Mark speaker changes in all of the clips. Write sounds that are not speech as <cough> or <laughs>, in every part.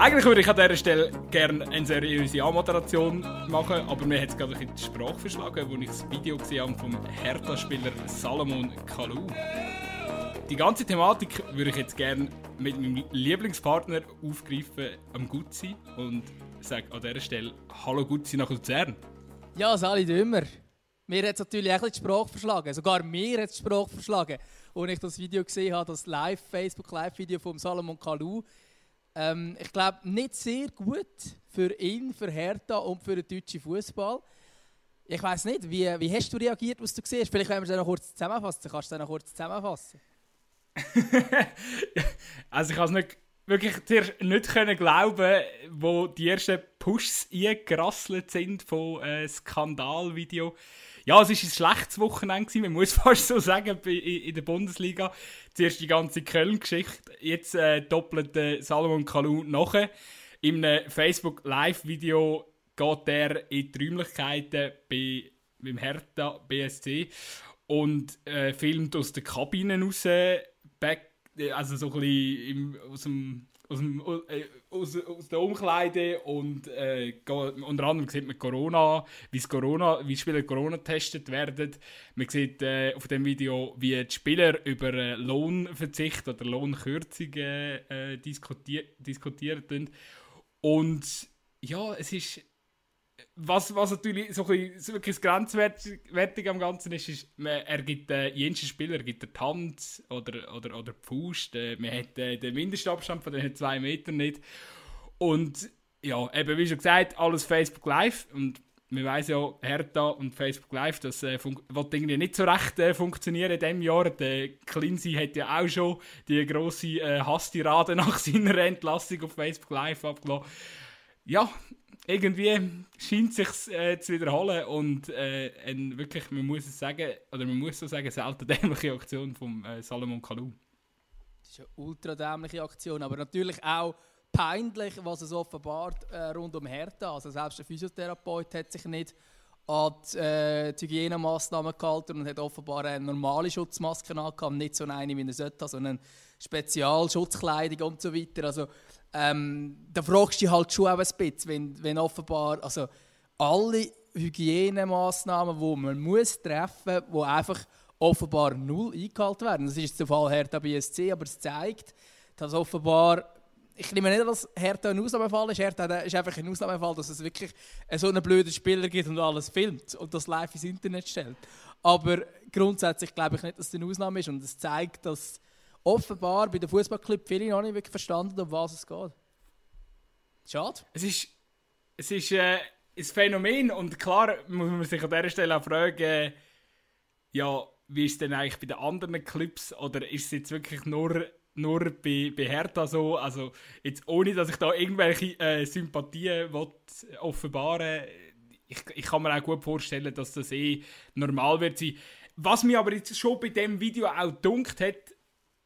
Speaker 1: Eigentlich würde ich an dieser Stelle gerne eine seriöse Anmoderation machen, aber mir hat es gerade ein die Sprache verschlagen, wo ich das Video gesehen habe vom Hertha-Spieler Salomon Kalou. Die ganze Thematik würde ich jetzt gerne mit meinem Lieblingspartner aufgreifen, am Gutzi, und sage an dieser Stelle Hallo Gutzi nach Luzern.
Speaker 2: Ja, Sali Dümmer. Mir hat es natürlich auch die Sprache verschlagen. Sogar mir hat es die Sprache verschlagen. Als ich das Video gesehen habe, das Live Facebook Live-Video von Salomon Kalou. Ähm, ich glaube, nicht sehr gut für ihn, für Hertha und für den deutschen Fußball. Ich weiß nicht, wie, wie hast du reagiert, was du siehst? Vielleicht können wir es noch kurz zusammenfassen. Kannst du noch kurz zusammenfassen? <laughs>
Speaker 1: also ich kann es nicht, wirklich nicht können glauben, wo die ersten Pushs eingerasselt sind von äh, Skandalvideo. Ja, es war ein schlechtes Wochenende, man muss <laughs> fast so sagen, in der Bundesliga. Zuerst die ganze Köln-Geschichte, jetzt äh, doppelt äh, Salomon Kalou nachher. Einem Facebook-Live-Video geht er in die Räumlichkeiten bei, beim Hertha BSC und äh, filmt aus der Kabine raus, back, also so ein bisschen im, aus dem aus, dem, äh, aus, aus der Umkleide und äh, unter anderem sieht man Corona, wie Corona, wie Spieler Corona getestet werden. Man sieht äh, auf dem Video, wie die Spieler über äh, Lohnverzicht oder Lohnkürzungen äh, diskutier diskutieren. Und ja, es ist was, was natürlich so ein bisschen, wirklich grenzwertig am Ganzen ist, ist, man, er gibt äh, jeden Spieler gibt die Hand oder, oder, oder die Faust. Äh, man hat äh, den Mindestabstand von den zwei Metern nicht. Und ja, eben wie schon gesagt, alles Facebook Live. Und man weiß ja, Hertha und Facebook Live, das äh, wird irgendwie nicht so recht äh, funktionieren in diesem Jahr. Der Klinsi hat ja auch schon die grosse äh, Hasstirade <laughs> nach seiner Entlassung auf Facebook Live abgelassen. Ja, irgendwie scheint es sich äh, zu wiederholen und äh, ein, wirklich, man muss es sagen, oder man muss so sagen, selten <laughs> dämliche Aktion von äh, Salomon Kalou.
Speaker 2: Das ist eine ultra dämliche Aktion, aber natürlich auch peinlich, was es offenbart äh, rund um Hertha. Also selbst der Physiotherapeut hat sich nicht an die, äh, die Hygienemaßnahmen gehalten und hat offenbar eine normale Schutzmaske angehabt, nicht so eine, wie er sollte, sondern Spezialschutzkleidung und so weiter. Also ähm, da fragst du dich halt schon auch ein bisschen, wenn, wenn offenbar, also alle Hygienemaßnahmen, die man muss treffen muss, die einfach offenbar null eingehalten werden. Das ist der Fall Hertha BSC, aber es zeigt, dass offenbar, ich nehme nicht, dass Hertha ein Ausnahmefall ist, Hertha ist einfach ein Ausnahmefall, dass es wirklich so einen blöden Spieler gibt und alles filmt und das live ins Internet stellt. Aber grundsätzlich glaube ich nicht, dass es eine Ausnahme ist und es zeigt, dass offenbar bei den Fußballclub viele noch nicht wirklich verstanden, um was es geht. Schade.
Speaker 1: Es ist, es ist äh, ein Phänomen und klar muss man sich an dieser Stelle auch fragen, ja, wie ist es denn eigentlich bei den anderen Clubs oder ist es jetzt wirklich nur, nur bei, bei Hertha so? Also jetzt ohne, dass ich da irgendwelche äh, Sympathien will, offenbaren ich, ich kann mir auch gut vorstellen, dass das eh normal wird sein. Was mir aber jetzt schon bei dem Video auch dunkt hat,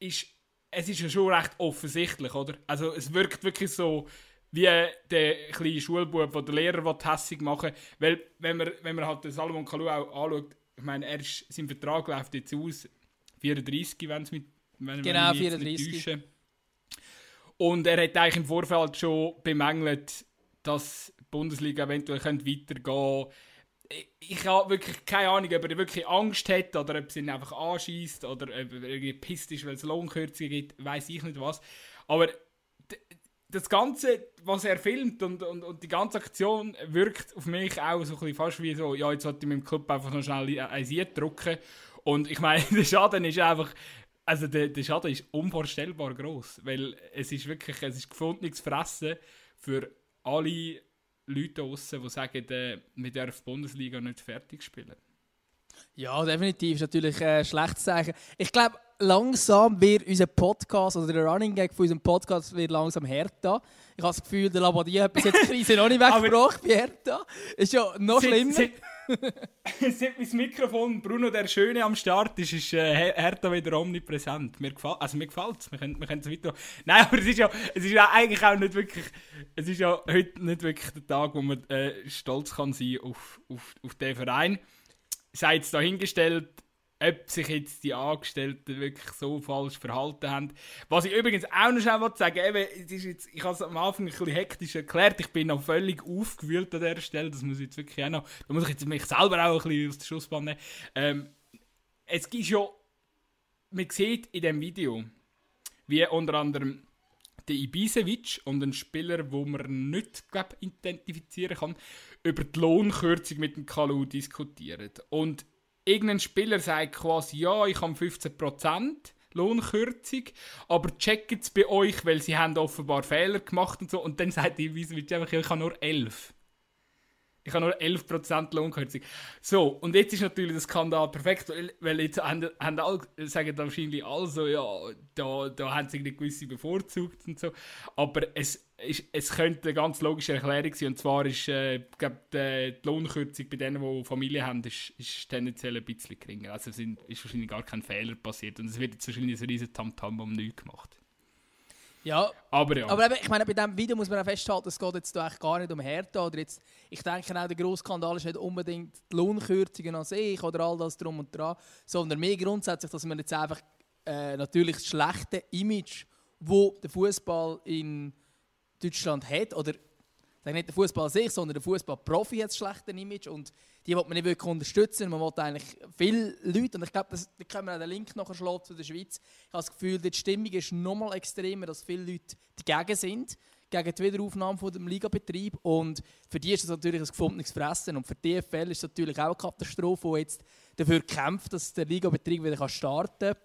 Speaker 1: ist, es ist ja schon recht offensichtlich, oder? Also es wirkt wirklich so wie der kleine Schulbub, der den Lehrer hässig machen will. Weil, wenn man, wenn man halt den Salomon Kalou auch anschaut, ich meine, er ist, sein Vertrag läuft jetzt aus, 34, wenn es mit wenn,
Speaker 2: Genau, wenn 34.
Speaker 1: Und er hat eigentlich im Vorfeld schon bemängelt, dass die Bundesliga eventuell weitergehen könnte ich habe wirklich keine Ahnung, ob er wirklich Angst hat oder ob es ihn einfach anschießt oder ob er irgendwie pisst ist, weil es Lohnkürzungen gibt, weiß ich nicht was. Aber das Ganze, was er filmt und, und, und die ganze Aktion wirkt auf mich auch so ein bisschen fast wie so, ja, jetzt sollte ich mit dem Club einfach noch schnell ein Sieg drucken. Und ich meine, <laughs> der Schaden ist einfach, also der, der Schaden ist unvorstellbar groß, weil es ist wirklich, es ist gefundenes Fressen für alle Leute draußen, die sagen, äh, wir dürfen die Bundesliga nicht fertig spielen.
Speaker 2: Ja, definitiv. ist natürlich ein äh, schlechtes Zeichen. Ich glaube, langsam wird unser Podcast, oder der Running Gag von unserem Podcast wird langsam härter. Ich habe das Gefühl, der Labadia hat bis jetzt die Krise noch nicht <laughs> weggebracht bei Hertha. Ist ja noch schlimmer. Seit, <laughs>
Speaker 1: seit mein Mikrofon Bruno der Schöne am Start ist, ist äh, Hertha wieder omnipräsent. Mir gefällt also. Wir können, wir können es weiter... Nein, <laughs> aber es ist, ja, es ist ja eigentlich auch nicht wirklich... Es ist ja heute nicht wirklich der Tag, wo man äh, stolz kann sein auf, auf, auf den Verein. Sei jetzt dahingestellt, ob sich jetzt die Angestellten wirklich so falsch verhalten haben. Was ich übrigens auch noch schnell sagen eben, ist jetzt, ich habe es am Anfang ein bisschen hektisch erklärt, ich bin noch völlig aufgewühlt an dieser Stelle, das muss ich jetzt wirklich auch noch, da muss ich jetzt mich selber auch ein bisschen aus der Schussbahn nehmen. Ähm, es gibt schon, man sieht in dem Video, wie unter anderem der Ibisevic und ein Spieler, wo man nicht glaub, identifizieren kann, über die Lohnkürzung mit dem Kalu diskutieren. Und irgendein Spieler sagt quasi, ja, ich habe 15% Lohnkürzung, aber checkt es bei euch, weil sie haben offenbar Fehler gemacht und so. Und dann sagt die ja, ich habe nur 11. Ich habe nur 11% Lohnkürzung. So, und jetzt ist natürlich der Skandal perfekt, weil jetzt haben, haben alle, sagen wahrscheinlich alle so, ja, da, da haben sie eine gewisse bevorzugt und so. Aber es, ist, es könnte eine ganz logische Erklärung sein, und zwar ist äh, glaub, die, die Lohnkürzung bei denen, die Familie haben, ist, ist tendenziell ein bisschen geringer. Also es ist wahrscheinlich gar kein Fehler passiert und es wird jetzt wahrscheinlich ein riesen Tamtam um nichts gemacht.
Speaker 2: Ja,
Speaker 1: aber ja.
Speaker 2: Aber eben, ich meine, bei diesem Video muss man auch festhalten, es geht jetzt eigentlich gar nicht um Härte. Oder jetzt, ich denke auch, der grosse Skandal ist nicht unbedingt die Lohnkürzungen an sich oder all das drum und dran, sondern mehr grundsätzlich, dass man jetzt einfach äh, natürlich das schlechte Image, wo der Fußball in Deutschland hat, oder nicht der Fußball an sich, sondern der Fußballprofi hat ein schlechtes Image und die will man nicht wirklich unterstützen. Man will eigentlich viele Leute, und ich glaube, da können wir auch den Link nachher schlagen zu der Schweiz. Ich habe das Gefühl, die Stimmung ist noch mal extremer, dass viele Leute dagegen sind, gegen die Wiederaufnahme von dem Ligabetrieb. Und für die ist das natürlich ein gefundenes Fressen. Und für die DFL ist es natürlich auch eine Katastrophe, die jetzt dafür kämpft, dass der Ligabetrieb wieder starten kann.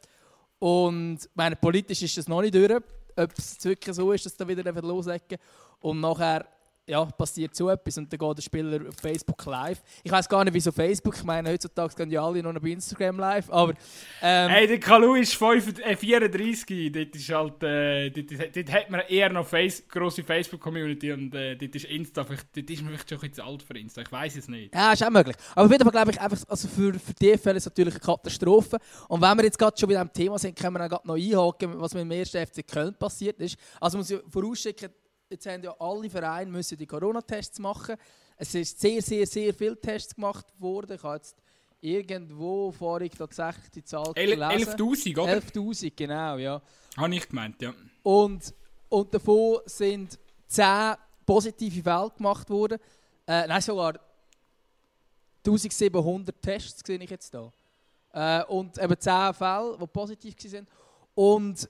Speaker 2: Und meine, politisch ist das noch nicht durch, ob es wirklich so ist, dass da wieder loslegen. Und nachher ja, passiert so etwas und dann geht der Spieler auf Facebook live. Ich weiß gar nicht, wieso Facebook. Ich meine, heutzutage gehen ja alle noch bei Instagram live. Aber, ähm,
Speaker 1: hey, der Kalu ist 5, äh, 34. Dort, ist halt, äh, dort, dort, hat man eher noch face, grosse Facebook-Community und äh, dort ist Insta. Dort ist man vielleicht schon ein bisschen alt für Insta. Ich weiß es nicht.
Speaker 2: Ja, ist auch möglich. Aber auf jeden Fall glaube ich einfach, also für, für die Fälle ist es natürlich eine Katastrophe. Und wenn wir jetzt gerade schon bei diesem Thema sind, können wir dann noch einhaken, was mit dem ersten FC Köln passiert ist. Also muss ich vorausschicken, jetzt haben ja alle Vereine müssen die Corona-Tests machen. Es sind sehr, sehr, sehr viele Tests gemacht worden. Ich habe jetzt irgendwo vorhin gesagt, die Zahl
Speaker 1: 11'000, oder?
Speaker 2: 11'000, genau, ja.
Speaker 1: Habe ich gemeint, ja.
Speaker 2: Und, und davon sind 10 positive Fälle gemacht worden. Äh, nein, sogar 1700 Tests sehe ich jetzt da. Äh, und eben 10 Fälle, die positiv waren. Und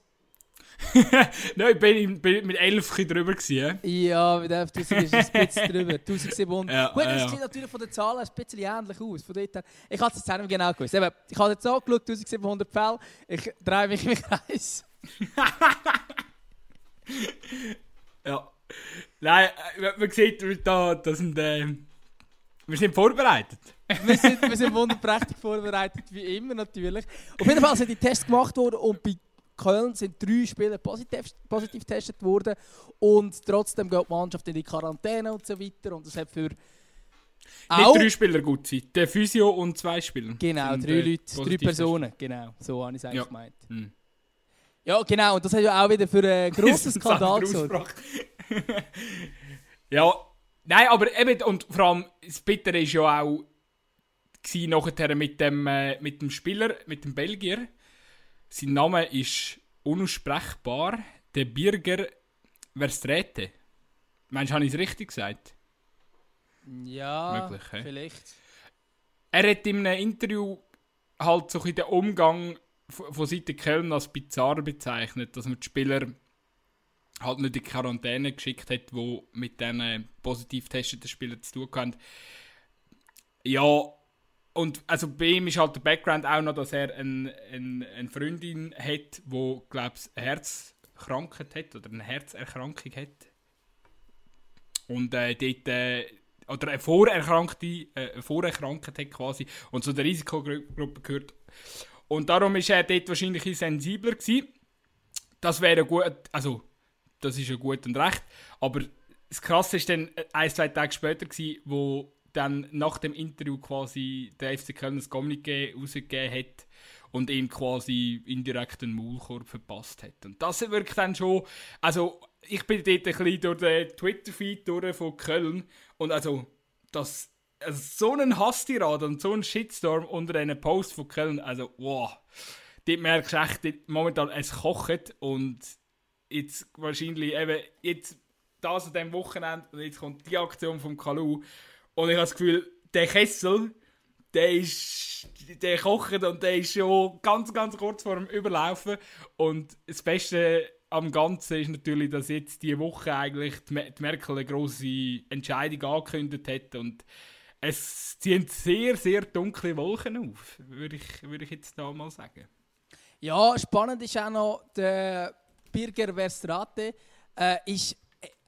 Speaker 1: Nein, bin, bin mit 11 drüber gewesen.
Speaker 2: Ja, mit 11'000 ist es ein bisschen drüber. 1700.
Speaker 1: Ja,
Speaker 2: Gut, das
Speaker 1: ja.
Speaker 2: sieht natürlich von den Zahlen ein bisschen ähnlich aus. Von dort her. Ich habe es jetzt genau gewusst. Eben, ich habe jetzt angeschaut, 1700 Fälle. Ich drehe mich im Kreis.
Speaker 1: ja. Nein, man sieht da, das sind, äh, wir sind vorbereitet.
Speaker 2: wir, sind, wir sind wunderprächtig vorbereitet, wie immer natürlich. Auf jeden Fall sind die Tests gemacht worden und bei Köln sind drei Spieler positiv, positiv getestet worden und trotzdem geht die Mannschaft in die Quarantäne und so weiter und das hat für
Speaker 1: auch, Nicht drei Spieler gut sein, der Physio und zwei Spieler.
Speaker 2: Genau, drei äh, Leute, drei Personen, genau, so habe ich es eigentlich
Speaker 1: ja.
Speaker 2: gemeint.
Speaker 1: Hm.
Speaker 2: Ja, genau, und das hat ja auch wieder für <laughs> einen grossen Skandal gesorgt. <laughs>
Speaker 1: ja, nein, aber eben, und vor allem das Bittere war ja auch nachher mit dem, äh, mit dem Spieler, mit dem Belgier, sein Name ist unaussprechbar. Der Birger Verstrete. Meinst du, habe ich es richtig gesagt?
Speaker 2: Ja, Möglich, he? vielleicht.
Speaker 1: Er hat in einem Interview halt so in den Umgang von Seite Köln als bizarr bezeichnet, dass man die Spieler halt nicht in die Quarantäne geschickt hat, wo mit diesen positiv testeten Spielern zu tun haben. Ja, und also bei ihm ist halt der Background auch noch, dass er ein, ein, eine Freundin hat, die, glaube ich, Herzkrankheit hat oder eine Herzerkrankung hat. Und äh, dort, äh, oder eine Vorerkrankte, äh, Vorerkrankung hat quasi und zu der Risikogruppe gehört. Und darum ist er dort wahrscheinlich sensibler gewesen. Das wäre gut, also das ist ja gut und recht. Aber das Krasse ist dann ein, zwei Tage später gewesen, wo dann nach dem Interview quasi der FC Köln das Kommuniqué rausgegeben hat und ihm quasi indirekt einen Maulkorb verpasst hat. Und das wirkt dann schon, also ich bin dort ein bisschen durch den Twitter-Feed von Köln und also das also so einen Hasstirad und so einen Shitstorm unter einem Post von Köln, also wow. Dort merkst du echt, momentan es kocht und jetzt wahrscheinlich eben, jetzt das an diesem Wochenende und jetzt kommt die Aktion vom Kalu und ich habe das Gefühl, der Kessel, der ist, der kocht und der ist schon ganz, ganz kurz vor dem Überlaufen und das Beste am Ganzen ist natürlich, dass jetzt diese Woche eigentlich die Merkel eine grosse Entscheidung angekündigt hat und es ziehen sehr, sehr dunkle Wolken auf, würde ich, würde ich jetzt da mal sagen.
Speaker 2: Ja, spannend ist auch noch, der Birger Verstrate äh, ist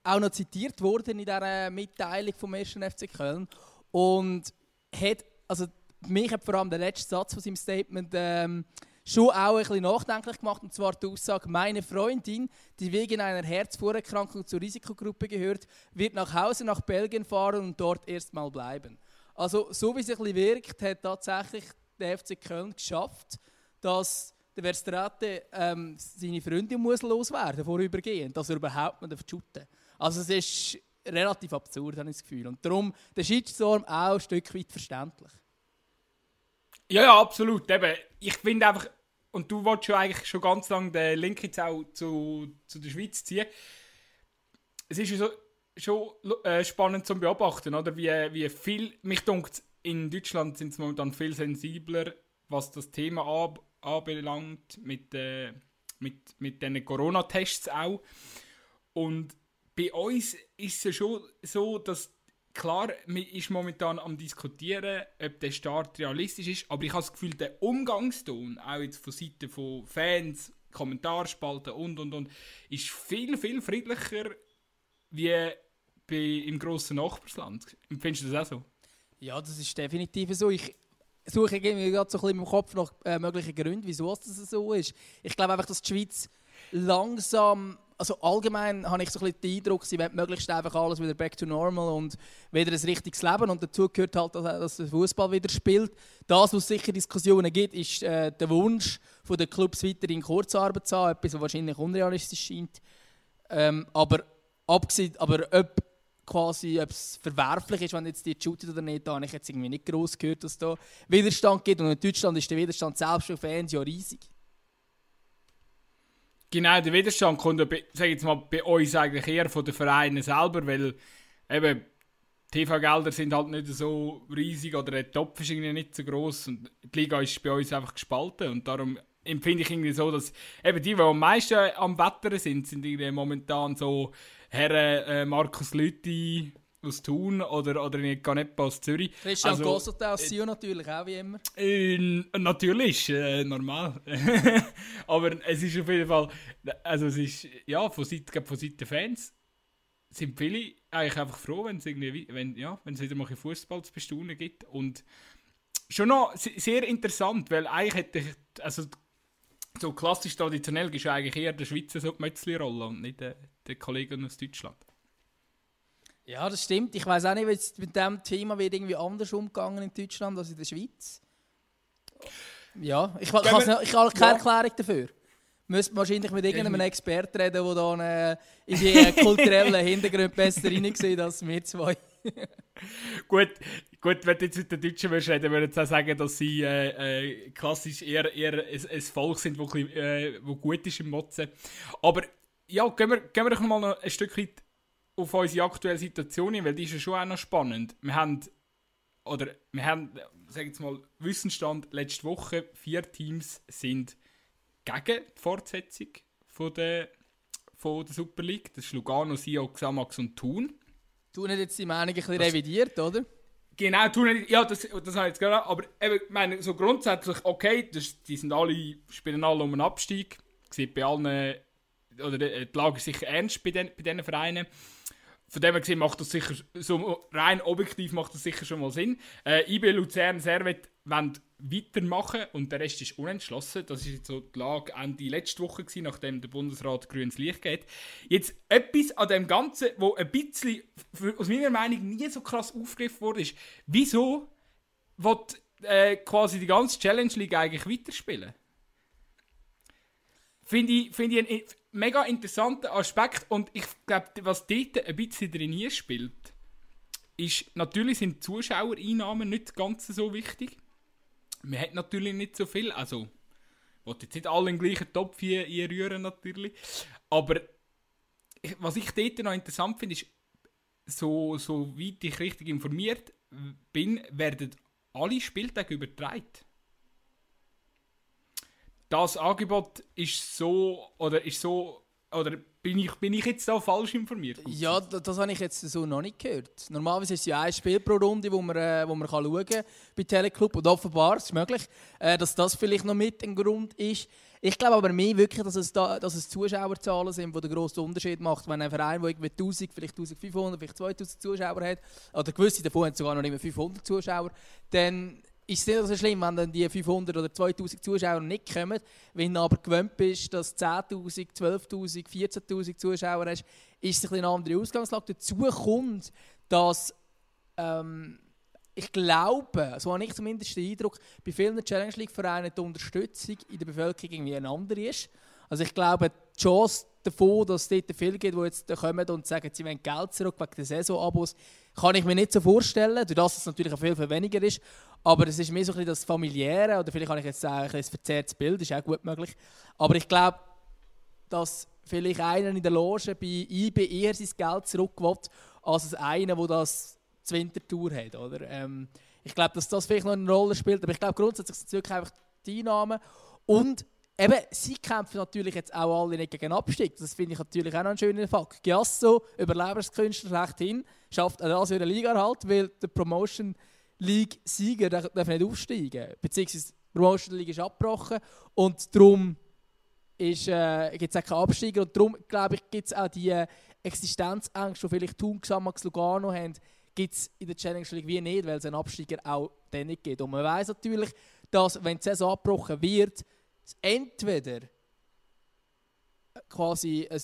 Speaker 2: auch noch zitiert worden in dieser Mitteilung vom 1. FC Köln und hat, also mich hat vor allem der letzte Satz von seinem Statement ähm, schon auch ein bisschen nachdenklich gemacht, und zwar die Aussage, meine Freundin, die wegen einer Herzvorerkrankung zur Risikogruppe gehört, wird nach Hause nach Belgien fahren und dort erstmal bleiben. Also so wie es ein bisschen wirkt, hat tatsächlich der FC Köln geschafft, dass der Verstrate ähm, seine Freundin muss loswerden vorübergehend, dass er überhaupt nicht shooten Also es ist relativ absurd, habe ich das Gefühl. Und darum der Shitstorm auch ein Stück weit verständlich.
Speaker 1: Ja, ja, absolut. Eben, ich finde einfach, und du wolltest schon eigentlich schon ganz lange den Link jetzt auch zu, zu der Schweiz ziehen. Es ist ja so, schon äh, spannend zu beobachten, oder? Wie, wie viel, mich dunkt, in Deutschland sind sie momentan viel sensibler, was das Thema ab, anbelangt, mit, äh, mit, mit den Corona-Tests auch. Und bei uns ist es schon so, dass klar, man ist momentan am diskutieren, ob der Start realistisch ist, aber ich habe das Gefühl, der Umgangston, auch jetzt von Seiten von Fans, Kommentarspalten und und und, ist viel, viel friedlicher wie bei, im grossen Nachbarsland. Findest du das auch so?
Speaker 2: Ja, das ist definitiv so. Ich suche irgendwie gerade so ein bisschen im Kopf nach äh, möglichen Gründen, wieso das so ist. Ich glaube einfach, dass die Schweiz langsam also allgemein habe ich so ein bisschen den Eindruck, sie wollen möglichst einfach alles wieder back to normal und wieder ein richtiges Leben. Und dazu gehört halt, dass, der Fußball wieder spielt. Das, was sicher Diskussionen gibt, ist äh, der Wunsch von den Clubs weiterhin Kurzarbeit zu haben, etwas, was wahrscheinlich unrealistisch scheint. Ähm, aber abgesehen, aber ob quasi, ob es verwerflich ist, wenn jetzt die shootet oder nicht, da habe ich jetzt irgendwie nicht groß gehört, dass da Widerstand gibt. Und in Deutschland ist der Widerstand selbst für Fans ja riesig.
Speaker 1: Genau, der Widerstand kommt, bei, jetzt mal, bei uns eigentlich eher von den Vereinen selber, weil eben TV-Gelder sind halt nicht so riesig oder der Topf ist irgendwie nicht so groß und die Liga ist bei uns einfach gespalten und darum empfinde ich irgendwie so, dass eben die, die am meisten am Wettern sind, sind irgendwie momentan so Herren äh, Markus Lüthi, aus Thun oder, oder in Canepa aus Zürich.
Speaker 2: Christian also, Gossert aus Sion natürlich auch, wie immer.
Speaker 1: Äh, natürlich, äh, normal. <laughs> Aber es ist auf jeden Fall, also es ist, ja, von Seiten, von Seiten der Fans sind viele eigentlich einfach froh, wenn es irgendwie, wenn, ja, wenn es wieder mal Fußball zu bestaunen gibt und schon noch sehr interessant, weil eigentlich hätte ich, also so klassisch traditionell ist eigentlich eher der Schweizer so die Mötzli-Rolle und nicht der, der Kollegen aus Deutschland.
Speaker 2: Ja, das stimmt. Ich weiß auch nicht, es mit diesem Thema wird irgendwie anders umgegangen in Deutschland als in der Schweiz. Ja, ich, ich, ich habe keine. Erklärung dafür. Müsste wahrscheinlich mit irgendeinem Experten reden, der dann äh, in die kulturellen <laughs> Hintergründe besser reingesehen als wir zwei. <laughs>
Speaker 1: gut, gut, wenn du jetzt mit den Deutschen würdest reden, würde ich auch sagen, dass sie äh, äh, klassisch eher, eher ein, ein Volk sind, das äh, gut ist im Motzen. Aber ja, gehen wir, gehen wir doch mal noch ein Stück weit auf unsere aktuelle Situation weil die ist ja schon auch noch spannend. Wir haben, oder wir haben, sag jetzt mal, Wissensstand letzte Woche, vier Teams sind gegen die Fortsetzung von der, von der Super League. Das ist Lugano, Sio, Xamax und Thun.
Speaker 2: Thun hat jetzt die Meinung ein bisschen das, revidiert, oder?
Speaker 1: Genau, Thun hat, ja, das, das habe ich jetzt gerade, aber eben, ich meine, so grundsätzlich, okay, das, die sind alle, spielen alle um einen Abstieg. Sieht bei allen, oder die Lage ist sicher ernst bei, den, bei diesen Vereinen von dem her gesehen macht das sicher, so rein objektiv macht das sicher schon mal Sinn. Äh, IB, Luzern, Servet wollen weitermachen und der Rest ist unentschlossen. Das ist jetzt so die Lage Ende letzte Woche gewesen, nachdem der Bundesrat grünes Licht geht. Jetzt etwas an dem Ganzen, wo ein bisschen, aus meiner Meinung, nie so krass aufgegriffen wurde, ist, wieso wird äh, quasi die ganze Challenge League eigentlich weiterspielen? Finde ich, find ich mega interessanter Aspekt und ich glaube, was dort ein bisschen drin spielt, ist, natürlich sind Zuschauereinnahmen nicht ganz so wichtig. Man hat natürlich nicht so viel, also ich jetzt nicht alle im gleichen Topf hier einrühren natürlich, aber was ich dort noch interessant finde, ist, so, so weit ich richtig informiert bin, werden alle Spieltage übertragen. Das Angebot ist so, oder ist so, oder bin ich, bin ich jetzt da falsch informiert?
Speaker 2: Ja, das, das habe ich jetzt so noch nicht gehört. Normalerweise ist es ja ein Spiel pro Runde, wo man, äh, wo man kann schauen kann bei Teleclub. Und offenbar ist es möglich, äh, dass das vielleicht noch mit ein Grund ist. Ich glaube aber mehr wirklich, dass es, da, dass es Zuschauerzahlen sind, die den grossen Unterschied macht. Wenn ein Verein, der irgendwie 1000, vielleicht 1500, vielleicht 2000 Zuschauer hat, oder gewisse davon haben sogar noch nicht mehr 500 Zuschauer, dann ist es nicht so schlimm, wenn dann die 500 oder 2000 Zuschauer nicht kommen. Wenn du aber gewöhnt bist, dass 10.000, 12.000, 14.000 Zuschauer hast, ist es eine andere Ausgangslage. Dazu kommt, dass ähm, ich glaube, so habe ich zumindest den Eindruck, bei vielen Challenge League-Vereinen die Unterstützung in der Bevölkerung irgendwie eine andere ist. Also ich glaube, die Chance davon, dass es dort viele gibt, die jetzt kommen und sagen, sie wollen Geld zurück wegen der Saisonabos, kann ich mir nicht so vorstellen, dadurch, dass es natürlich auch viel, viel weniger ist. Aber es ist mehr so ein das Familiäre, oder vielleicht kann ich jetzt sagen, ein verzerrtes Bild, ist auch gut möglich. Aber ich glaube, dass vielleicht einer in der Loge bei IB eher sein Geld zurück will, als einer, der das zur Wintertour hat. Oder? Ähm, ich glaube, dass das vielleicht noch eine Rolle spielt, aber ich glaube grundsätzlich sind es wirklich einfach die Einnahmen. Und eben, sie kämpfen natürlich jetzt auch alle nicht gegen Abstieg. Das finde ich natürlich auch noch einen schönen Fakt. Giasso, Überlebenskünstler schlechthin, schafft auch das in der Liga halt, weil der Promotion League-Sieger darf nicht aufsteigen. Beziehungsweise die Promotion League ist abgebrochen und darum äh, gibt es auch keinen Absteiger. Und darum, glaube ich, gibt es auch die Existenzängste, die vielleicht Thun, Xamax, Lugano haben, gibt es in der Challenge League wie nicht, weil es einen Absteiger auch dann nicht gibt. Und man weiß natürlich, dass, wenn die Saison abgebrochen wird, entweder quasi ein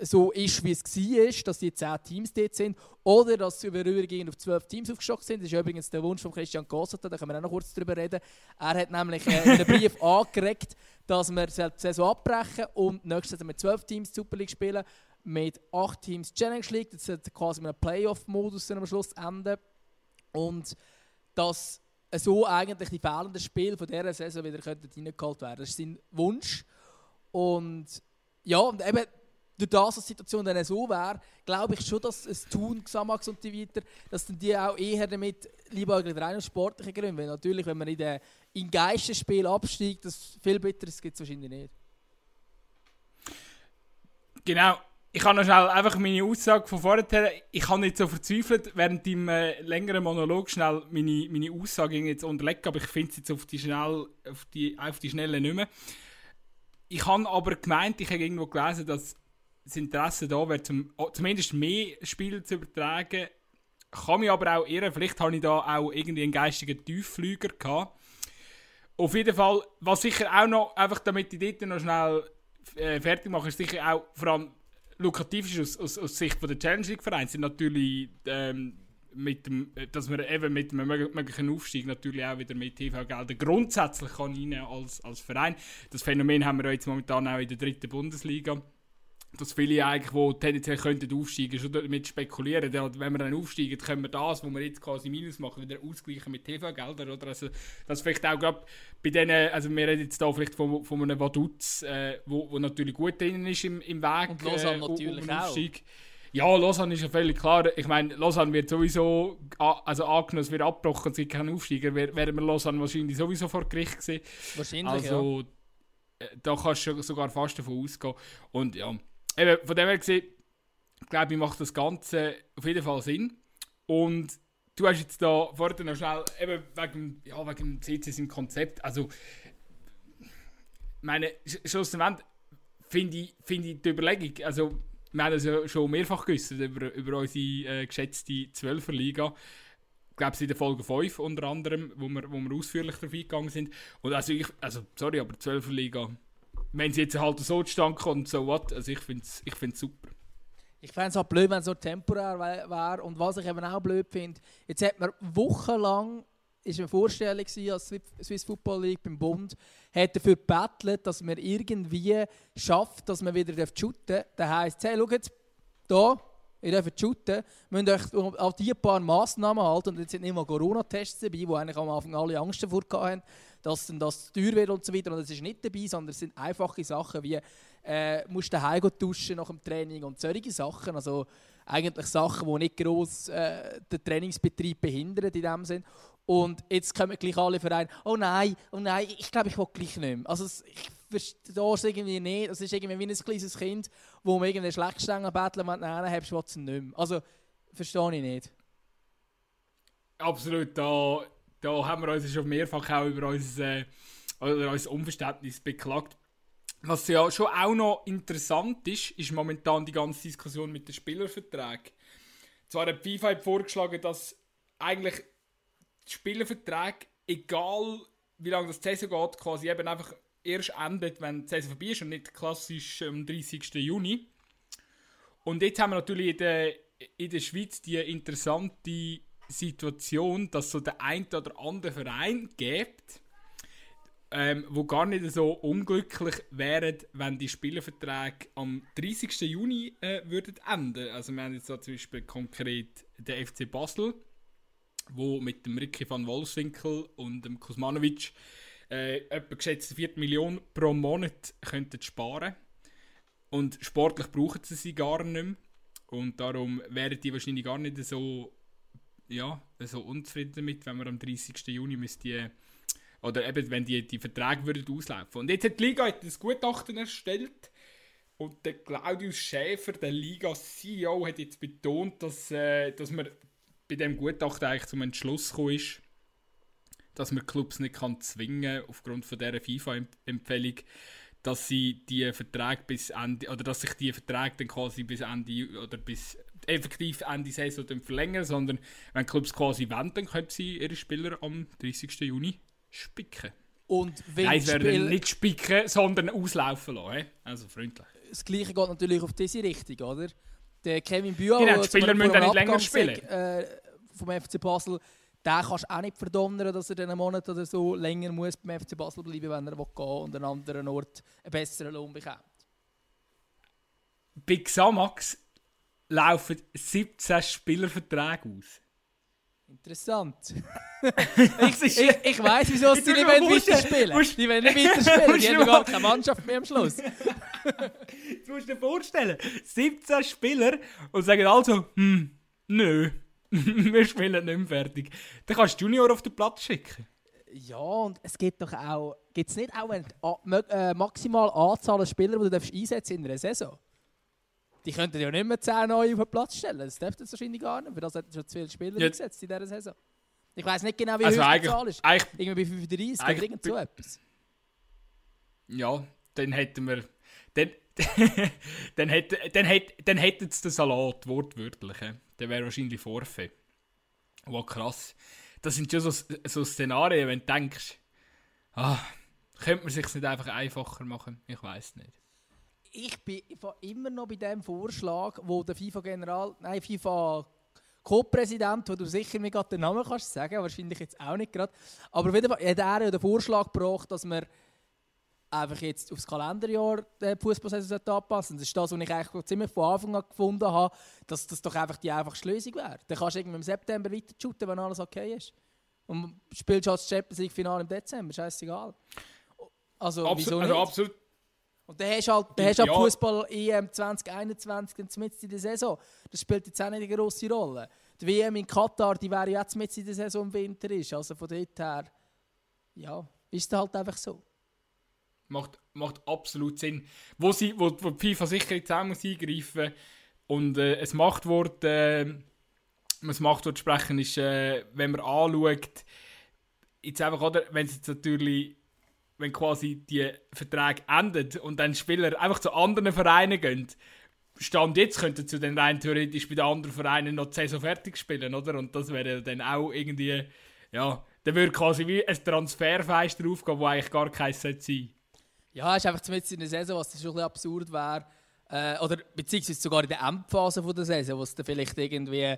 Speaker 2: so ist, wie es war, dass die 10 Teams dort sind, oder dass sie vorübergehend auf 12 Teams aufgestockt sind. Das ist übrigens der Wunsch von Christian Gossata, da können wir auch noch kurz drüber reden. Er hat nämlich äh, in einem <laughs> Brief angeregt, dass wir die Saison abbrechen und nächstes Jahr mit 12 Teams Super League spielen, mit 8 Teams Challenge League, das wird quasi mit einem Playoff-Modus am Schluss enden. Und dass so eigentlich die fehlenden Spiele von dieser Saison wieder reingeholt werden Das ist sein Wunsch. Und ja, und eben durch das, dass die Situation dann so wäre, glaube ich schon, dass es Tun, Xamax und die weiter, dass dann die auch eher damit lieber rein aus sportlichen Gründen. Weil natürlich, wenn man in den in Geisterspiel absteigt, das viel Bitteres gibt es wahrscheinlich nicht.
Speaker 1: Genau. Ich kann noch schnell einfach meine Aussage von vorher, ich habe nicht so verzweifelt, während im äh, längeren Monolog schnell meine, meine Aussage jetzt unterlegen, aber ich finde es jetzt auf die, schnell, auf, die, auf die Schnelle nicht mehr. Ich habe aber gemeint, ich habe irgendwo gelesen, dass das Interesse da wäre, zum, zumindest mehr Spiele zu übertragen. Kann mich aber auch irren, vielleicht habe ich da auch irgendwie einen geistigen Tiefflüger gehabt. Auf jeden Fall, was sicher auch noch, einfach damit ich dort noch schnell äh, fertig mache, ist sicher auch vor allem lukrativ ist aus, aus, aus Sicht von der Challenge League Vereine sind natürlich ähm, mit dem, dass man eben mit einem möglichen Aufstieg natürlich auch wieder mit TV-Geldern grundsätzlich kann rein als, als Verein. Das Phänomen haben wir jetzt momentan auch in der dritten Bundesliga dass viele eigentlich, die tendenziell könnten aufsteigen, schon damit spekulieren, wenn wir dann aufsteigen, können wir das, was wir jetzt quasi minus machen, wieder ausgleichen mit TV-Geldern, oder? Also, das vielleicht auch gerade bei denen, also wir reden jetzt da vielleicht von, von einem Vaduz, äh, wo, wo natürlich gut drin ist im, im Weg.
Speaker 2: Und Lausanne äh, natürlich auch.
Speaker 1: Ja, Lausanne ist ja völlig klar. Ich meine, Lausanne wird sowieso, also angenommen, es wird abgebrochen, sie kein Aufsteiger, wären wir Lausanne wahrscheinlich sowieso vor Gericht gewesen.
Speaker 2: Wahrscheinlich,
Speaker 1: also, ja. Äh, da kannst du sogar fast davon ausgehen. Und ja, eben, von dem her gesehen, glaube ich, macht das Ganze auf jeden Fall Sinn. Und du hast jetzt da vorhin noch schnell, eben wegen, ja, wegen dem CCs im Konzept, also, meine, schlussendlich finde ich, find ich die Überlegung, also, wir haben es ja schon mehrfach gewissen über, über unsere äh, geschätzte Zwölferliga. Ich glaube, es in der Folge 5 unter anderem, wo wir, wo wir ausführlich darauf eingegangen sind. Und also, ich, also sorry, aber Zwölferliga wenn sie jetzt halt so zustande kommt, so what, also ich finde es ich find's super.
Speaker 2: Ich fände es auch blöd, wenn es so temporär wäre. Und was ich eben auch blöd finde, jetzt hat man wochenlang ist eine Vorstellung als Swiss Football League beim Bund, hat dafür gebettelt, dass man irgendwie schafft, dass man wieder shooten darf. Das heisst, hey, schaut, hier, ihr dürft shooten, müsst euch an die paar Massnahmen halten. Und jetzt sind nicht mal Corona-Tests dabei, wo eigentlich am Anfang alle Angst davor hatten, dass dann das teuer wird und so weiter. Und das ist nicht dabei, sondern es sind einfache Sachen wie, äh, musst daheim duschen nach dem Training und solche Sachen. Also eigentlich Sachen, die nicht gross äh, den Trainingsbetrieb behindern in dem Sinn. Und jetzt kommen gleich alle Vereine, oh nein, oh nein, ich glaube, ich will gleich nicht mehr. Also ich verstehe es irgendwie nicht. Das ist irgendwie wie ein kleines Kind, wo man irgendeine Schlechtstange betteln und nein, hast du es nicht mehr. Also, verstehe ich nicht.
Speaker 1: Absolut, da, da haben wir uns schon mehrfach auch über unser, äh, über unser Unverständnis beklagt. Was ja schon auch noch interessant ist, ist momentan die ganze Diskussion mit den Spielerverträgen. Zwar hat FIFA vorgeschlagen, dass eigentlich Spielerverträge, egal wie lange das Saison geht, quasi eben einfach erst endet, wenn die Saison vorbei ist und nicht klassisch am 30. Juni. Und jetzt haben wir natürlich in der, in der Schweiz die interessante Situation, dass so der ein oder andere Verein gibt, ähm, wo gar nicht so unglücklich wären, wenn die Spielerverträge am 30. Juni äh, würden enden. Also wir haben jetzt da zum Beispiel konkret den FC Basel, wo mit dem Ricky van Wolfswinkel und dem Kuzmanovic äh, etwa geschätzt 4 Millionen pro Monat könnten sparen. Und sportlich brauchen sie sie gar nicht mehr. Und darum wären die wahrscheinlich gar nicht so, ja, so unzufrieden damit, wenn wir am 30. Juni müsste oder eben, wenn die, die Verträge würden auslaufen. Und jetzt hat die Liga ein Gutachten erstellt und der Claudius Schäfer, der Liga-CEO, hat jetzt betont, dass, äh, dass man bei dem Gutachten eigentlich zum Entschluss gekommen ist, dass man Clubs nicht kann zwingen aufgrund von dieser FIFA-Empfehlung, dass sie die Verträge bis Ende oder dass sich die Verträge dann quasi bis Ende oder bis effektiv Ende Saison dann verlängern, sondern wenn Clubs quasi wollen, dann können sie ihre Spieler am 30. Juni spicken.
Speaker 2: Und wenn
Speaker 1: Nein, sie werden nicht spicken, sondern auslaufen lassen. Also freundlich.
Speaker 2: Das gleiche geht natürlich auf diese Richtung, oder? Der Kevin Bühl,
Speaker 1: genau, die Spieler müssen nicht länger spielen.
Speaker 2: Äh, vom FC Basel den kannst du auch nicht verdonnern, dass er einen Monat oder so länger muss beim FC Basel bleiben wenn er gehen will und an einem anderen Ort einen besseren Lohn bekommt.
Speaker 1: Bei Xamax laufen 17 Spielerverträge aus.
Speaker 2: Interessant. <laughs> ich, ich, ich weiss, wieso sie nicht weiterspielen wollen. Die wollen nicht weiterspielen, <laughs> die haben gar keine Mannschaft mehr am Schluss. <laughs>
Speaker 1: Jetzt musst du dir vorstellen, 17 Spieler und sagen also, hm, nö. wir spielen nicht mehr fertig. Dann kannst du Junior auf den Platz schicken.
Speaker 2: Ja, und es gibt doch auch, gibt es nicht auch eine äh, maximale Anzahl an Spielern, die du einsetzen in einer Saison? Die könnten ja nicht mehr 10 neue auf den Platz stellen. Das dürfte es wahrscheinlich gar nicht, weil das hat schon zu viele Spieler ja. eingesetzt in dieser Saison. Ich weiß nicht genau, wie also hoch die Zahl ist. Irgendwie bei 35 oder irgend so etwas.
Speaker 1: Ja, dann hätten wir... Dann, <laughs> dann, hätten, dann, hätten, dann hätten sie den Salat, wortwörtlich der wäre wahrscheinlich Vorfe. Wow, krass. Das sind schon so, so Szenarien, wenn du denkst, ah, könnte man sich nicht einfach einfacher machen? Ich weiß nicht.
Speaker 2: Ich bin immer noch bei dem Vorschlag, wo der FIFA-General, nein, FIFA Co-Präsident, wo du sicher mir gerade den Namen kannst sagen, wahrscheinlich jetzt auch nicht gerade, aber auf jeden Fall hat er ja den Vorschlag gebracht, dass man einfach jetzt aufs Kalenderjahr die Fußballsaison anpassen Das ist das, was ich eigentlich ziemlich von Anfang an gefunden habe, dass das doch einfach die einfachste Lösung wäre. Dann kannst du irgendwie im September weiter shooten, wenn alles okay ist. Und spielst halt das Champions League Finale im Dezember, scheißegal. Also,
Speaker 1: absolut, wieso also nicht? Also absolut.
Speaker 2: Und dann hast du halt, dann hast halt ja. Fußball EM 2021 mit in der Saison. Das spielt jetzt auch nicht eine grosse Rolle. Die WM in Katar, die wäre jetzt mit in der Saison im Winter ist. Also von dort her, ja, ist es halt einfach so.
Speaker 1: Macht, macht absolut Sinn. Wo, sie, wo, wo die FIFA sicher jetzt auch muss eingreifen und äh, es Machtwort, äh, das Machtwort sprechen ist, äh, wenn man anschaut, jetzt einfach, oder, wenn es jetzt natürlich, wenn quasi die Verträge endet und dann Spieler einfach zu anderen Vereinen gehen, Stand jetzt könnten zu den rein theoretisch bei den anderen Vereinen noch die Saison fertig spielen, oder? Und das wäre dann auch irgendwie, ja, dann würde quasi wie ein Transferfenster aufgehen, wo eigentlich gar keins sein sollte.
Speaker 2: Ja, es ist einfach zumindest in der Saison, was schon ein bisschen absurd wäre. Äh, oder beziehungsweise sogar in der Endphase der Saison, wo es dann vielleicht irgendwie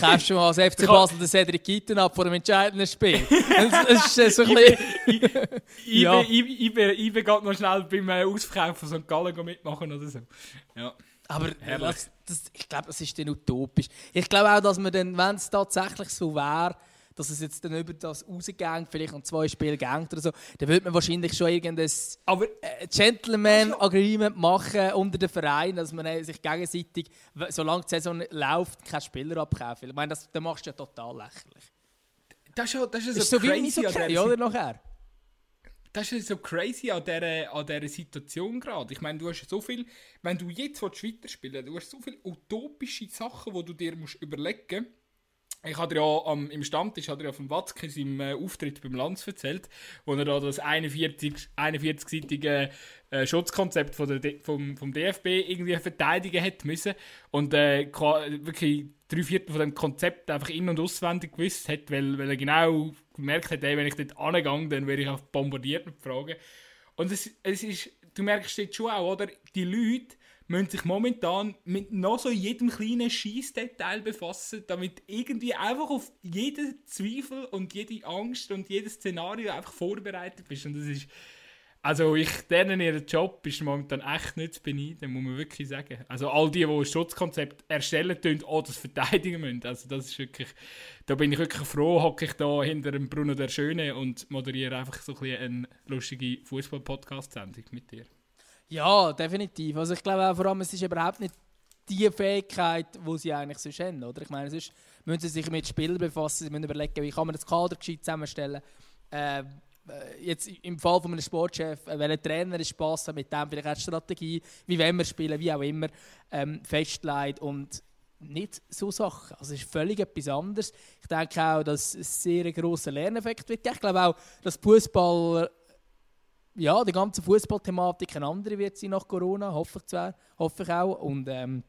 Speaker 2: kämpfst du mal als FC Basel den Cedric Keaton ab vor dem entscheidenden Spiel. <laughs> das, ist so ein bisschen...
Speaker 1: Ich, ich, ich noch schnell beim äh, Ausverkauf von St. Gallen mitmachen oder so. Ja.
Speaker 2: Aber das, das, ich glaube, das ist dann utopisch. Ich glaube auch, dass man dann, wenn es tatsächlich so wäre, dass es jetzt dann über das rausgeht, vielleicht noch zwei Spiele geht oder so, dann würde man wahrscheinlich schon irgendein
Speaker 1: Aber,
Speaker 2: äh, Gentleman-Agreement machen unter den Vereinen, dass man sich gegenseitig, solange die Saison läuft, keinen Spieler abkaufen. Ich meine, das, das machst du ja total lächerlich.
Speaker 1: Das ist, ja, das ist,
Speaker 2: ist
Speaker 1: so,
Speaker 2: so
Speaker 1: crazy
Speaker 2: okay, oder nachher?
Speaker 1: Das ist so crazy an dieser, an dieser Situation gerade. Ich meine, du hast so viel, wenn du jetzt weiterspielen du hast so viele utopische Sachen, die du dir musst überlegen musst ich habe ja am, im Stammtisch hat er ja von Watzke seinem äh, Auftritt beim Lanz erzählt, wo er da das 41, 41-seitige äh, Schutzkonzept von der, vom, vom DFB irgendwie verteidigen hätte müssen und äh, wirklich drei Viertel von dem Konzept einfach in- und auswendig gewusst hat, weil, weil er genau gemerkt hat, wenn ich dort angehe, dann werde ich auch bombardiert mit Fragen. Und es, es ist, du merkst jetzt schon auch, oder? Die Leute müssen sich momentan mit noch so jedem kleinen Schießdetail befassen, damit irgendwie einfach auf jeden Zweifel und jede Angst und jedes Szenario einfach vorbereitet bist. Und das ist, also ich, denen ihren Job ist momentan echt nicht zu beneiden, muss man wirklich sagen. Also all die, die ein Schutzkonzept erstellen tun, auch das verteidigen müssen. Also das ist wirklich, da bin ich wirklich froh, hocke ich da hinter dem Bruno der Schöne und moderiere einfach so ein bisschen eine lustige Fußball-Podcast-Sendung mit dir.
Speaker 2: Ja, definitiv. Also ich glaube auch vor allem, es ist überhaupt nicht die Fähigkeit, die sie eigentlich sonst haben. Oder? Ich meine, sonst müssen sie sich mit Spielern befassen, sie müssen überlegen, wie kann man das Kader gescheit zusammenstellen. Äh, jetzt im Fall von einem Sportchef, äh, welcher Trainer ist Spass hat, mit dem vielleicht auch die Strategie, wie wollen wir spielen, wie auch immer, ähm, festlegt und nicht so Sachen. Also es ist völlig etwas anderes. Ich denke auch, dass es sehr grosser Lerneffekt wird. Ich glaube auch, dass Fußballer ja, die ganze Fußballthematik eine andere wird sein nach Corona, hoffe ich zwar, hoffe ich auch. Und ähm,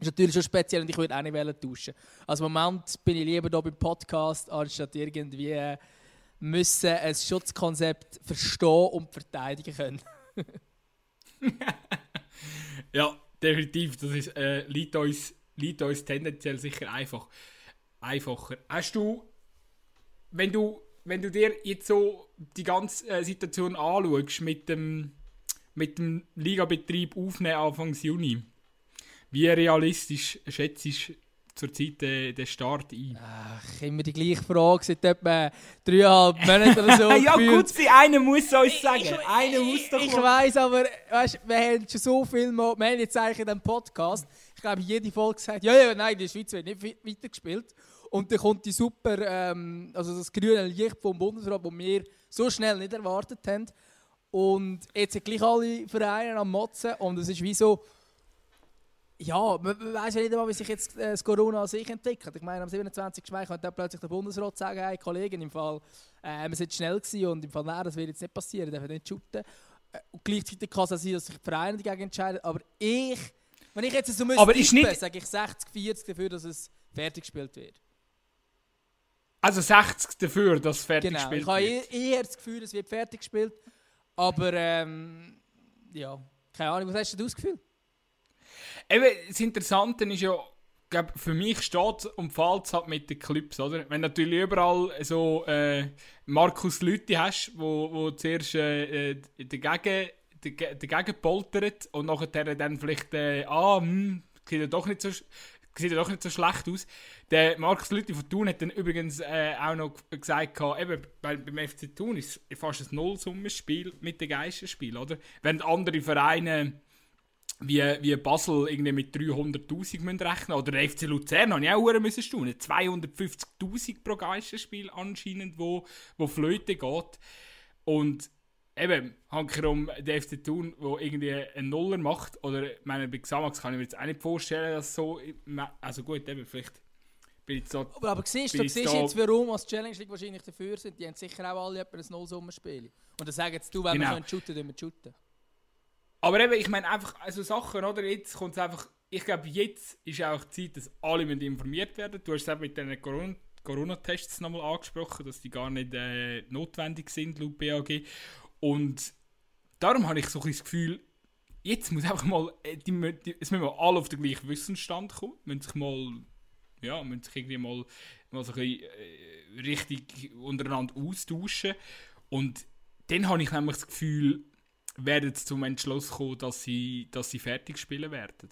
Speaker 2: ist natürlich schon speziell und ich würde auch nicht tauschen. Also im Moment bin ich lieber hier beim Podcast, anstatt irgendwie äh, müssen ein Schutzkonzept verstehen und verteidigen können. <laughs>
Speaker 1: ja, definitiv. Das ist, äh, liegt, uns, liegt uns tendenziell sicher einfach, einfacher. Hast du, wenn du wenn du dir jetzt so die ganze äh, Situation anschaust mit dem, mit dem Ligabetrieb aufnehmen Anfang Juni, wie realistisch schätzt zurzeit den, den Start ein?
Speaker 2: Ach, immer die gleiche Frage seit etwa dreieinhalb <laughs> Monaten oder so.
Speaker 1: ja gut, sie, einer muss uns sagen. Ich,
Speaker 2: ich,
Speaker 1: einer muss doch
Speaker 2: Ich weiß, aber weißt, wir haben schon so viel mal, wir haben jetzt eigentlich in diesem Podcast, ich glaube, jede Folge gesagt, ja, ja, nein, die Schweiz wird nicht weitergespielt. Und dann kommt die super, ähm, also das grüne Licht vom Bundesrat, das wir so schnell nicht erwartet haben. Und jetzt sind gleich alle Vereine am Motzen und es ist wie so, ja, man, man weiß ja nicht einmal, wie sich jetzt äh, das Corona an sich entwickelt. Ich meine, am 27. Mai könnte plötzlich der Bundesrat sagen, hey Kollegen, im Fall, äh, wir sind schnell gewesen und im Fall, nein, das wird jetzt nicht passieren, dürfen nicht shooten. Äh, und gleichzeitig kann es auch sein, dass sich die Vereine dagegen entscheiden. Aber ich, wenn ich jetzt so müsste, sage ich 60, 40 dafür, dass es fertig gespielt wird.
Speaker 1: Also 60 dafür, dass es fertig
Speaker 2: genau.
Speaker 1: gespielt
Speaker 2: wird. Ich habe eher das Gefühl, es wird fertig gespielt. Aber ähm, ja, keine Ahnung, was hast du das Gefühl?
Speaker 1: Eben, das Interessante ist ja, glaub, für mich steht und fällt es halt mit den Clips, oder? Wenn du natürlich überall so äh, Markus Lütti hast, wo, wo zuerst äh, äh dagegen, dagegen poltert und nachher dann vielleicht, äh, ah, hm, sieht ja doch nicht so sieht ja doch nicht so schlecht aus. Der Markus Lüthi von Thun hat dann übrigens äh, auch noch gesagt, eben, bei, beim FC Thun ist es fast ein Nullsummenspiel mit den Geisterspielen, oder? Wenn andere Vereine wie, wie Basel irgendwie mit 300'000 müssen rechnen oder der FC Luzern, habe ich auch müssen staunen. 250'000 pro Geisterspiel anscheinend, wo, wo Flöte geht. Und eben, hankerum der FC Thun, der irgendwie einen Nuller macht, oder ich meine, bei Xamax kann ich mir jetzt auch nicht vorstellen, dass so, also gut, eben, vielleicht bin ich so...
Speaker 2: Aber, aber siehst du, siehst jetzt, warum als Challenge League wahrscheinlich dafür sind, die haben sicher auch alle ein Nullsummenspiel. Und dann sagen jetzt du, wenn genau. wir shooten, dann wir shooten.
Speaker 1: Aber eben, ich meine einfach, also Sachen, oder, jetzt kommt es einfach, ich glaube, jetzt ist auch die Zeit, dass alle informiert werden. Du hast es eben mit diesen Corona Corona-Tests nochmal angesprochen, dass die gar nicht äh, notwendig sind, laut BAG. Und darum habe ich so ein das Gefühl, jetzt muss einfach mal, äh, die, die, es müssen mal alle auf den gleichen Wissensstand kommen, müssen sich mal, ja, müssen sich irgendwie mal, mal so ein bisschen, äh, richtig untereinander austauschen. Und dann habe ich nämlich das Gefühl, werden zum Entschluss kommen, dass sie, dass sie fertig spielen werden.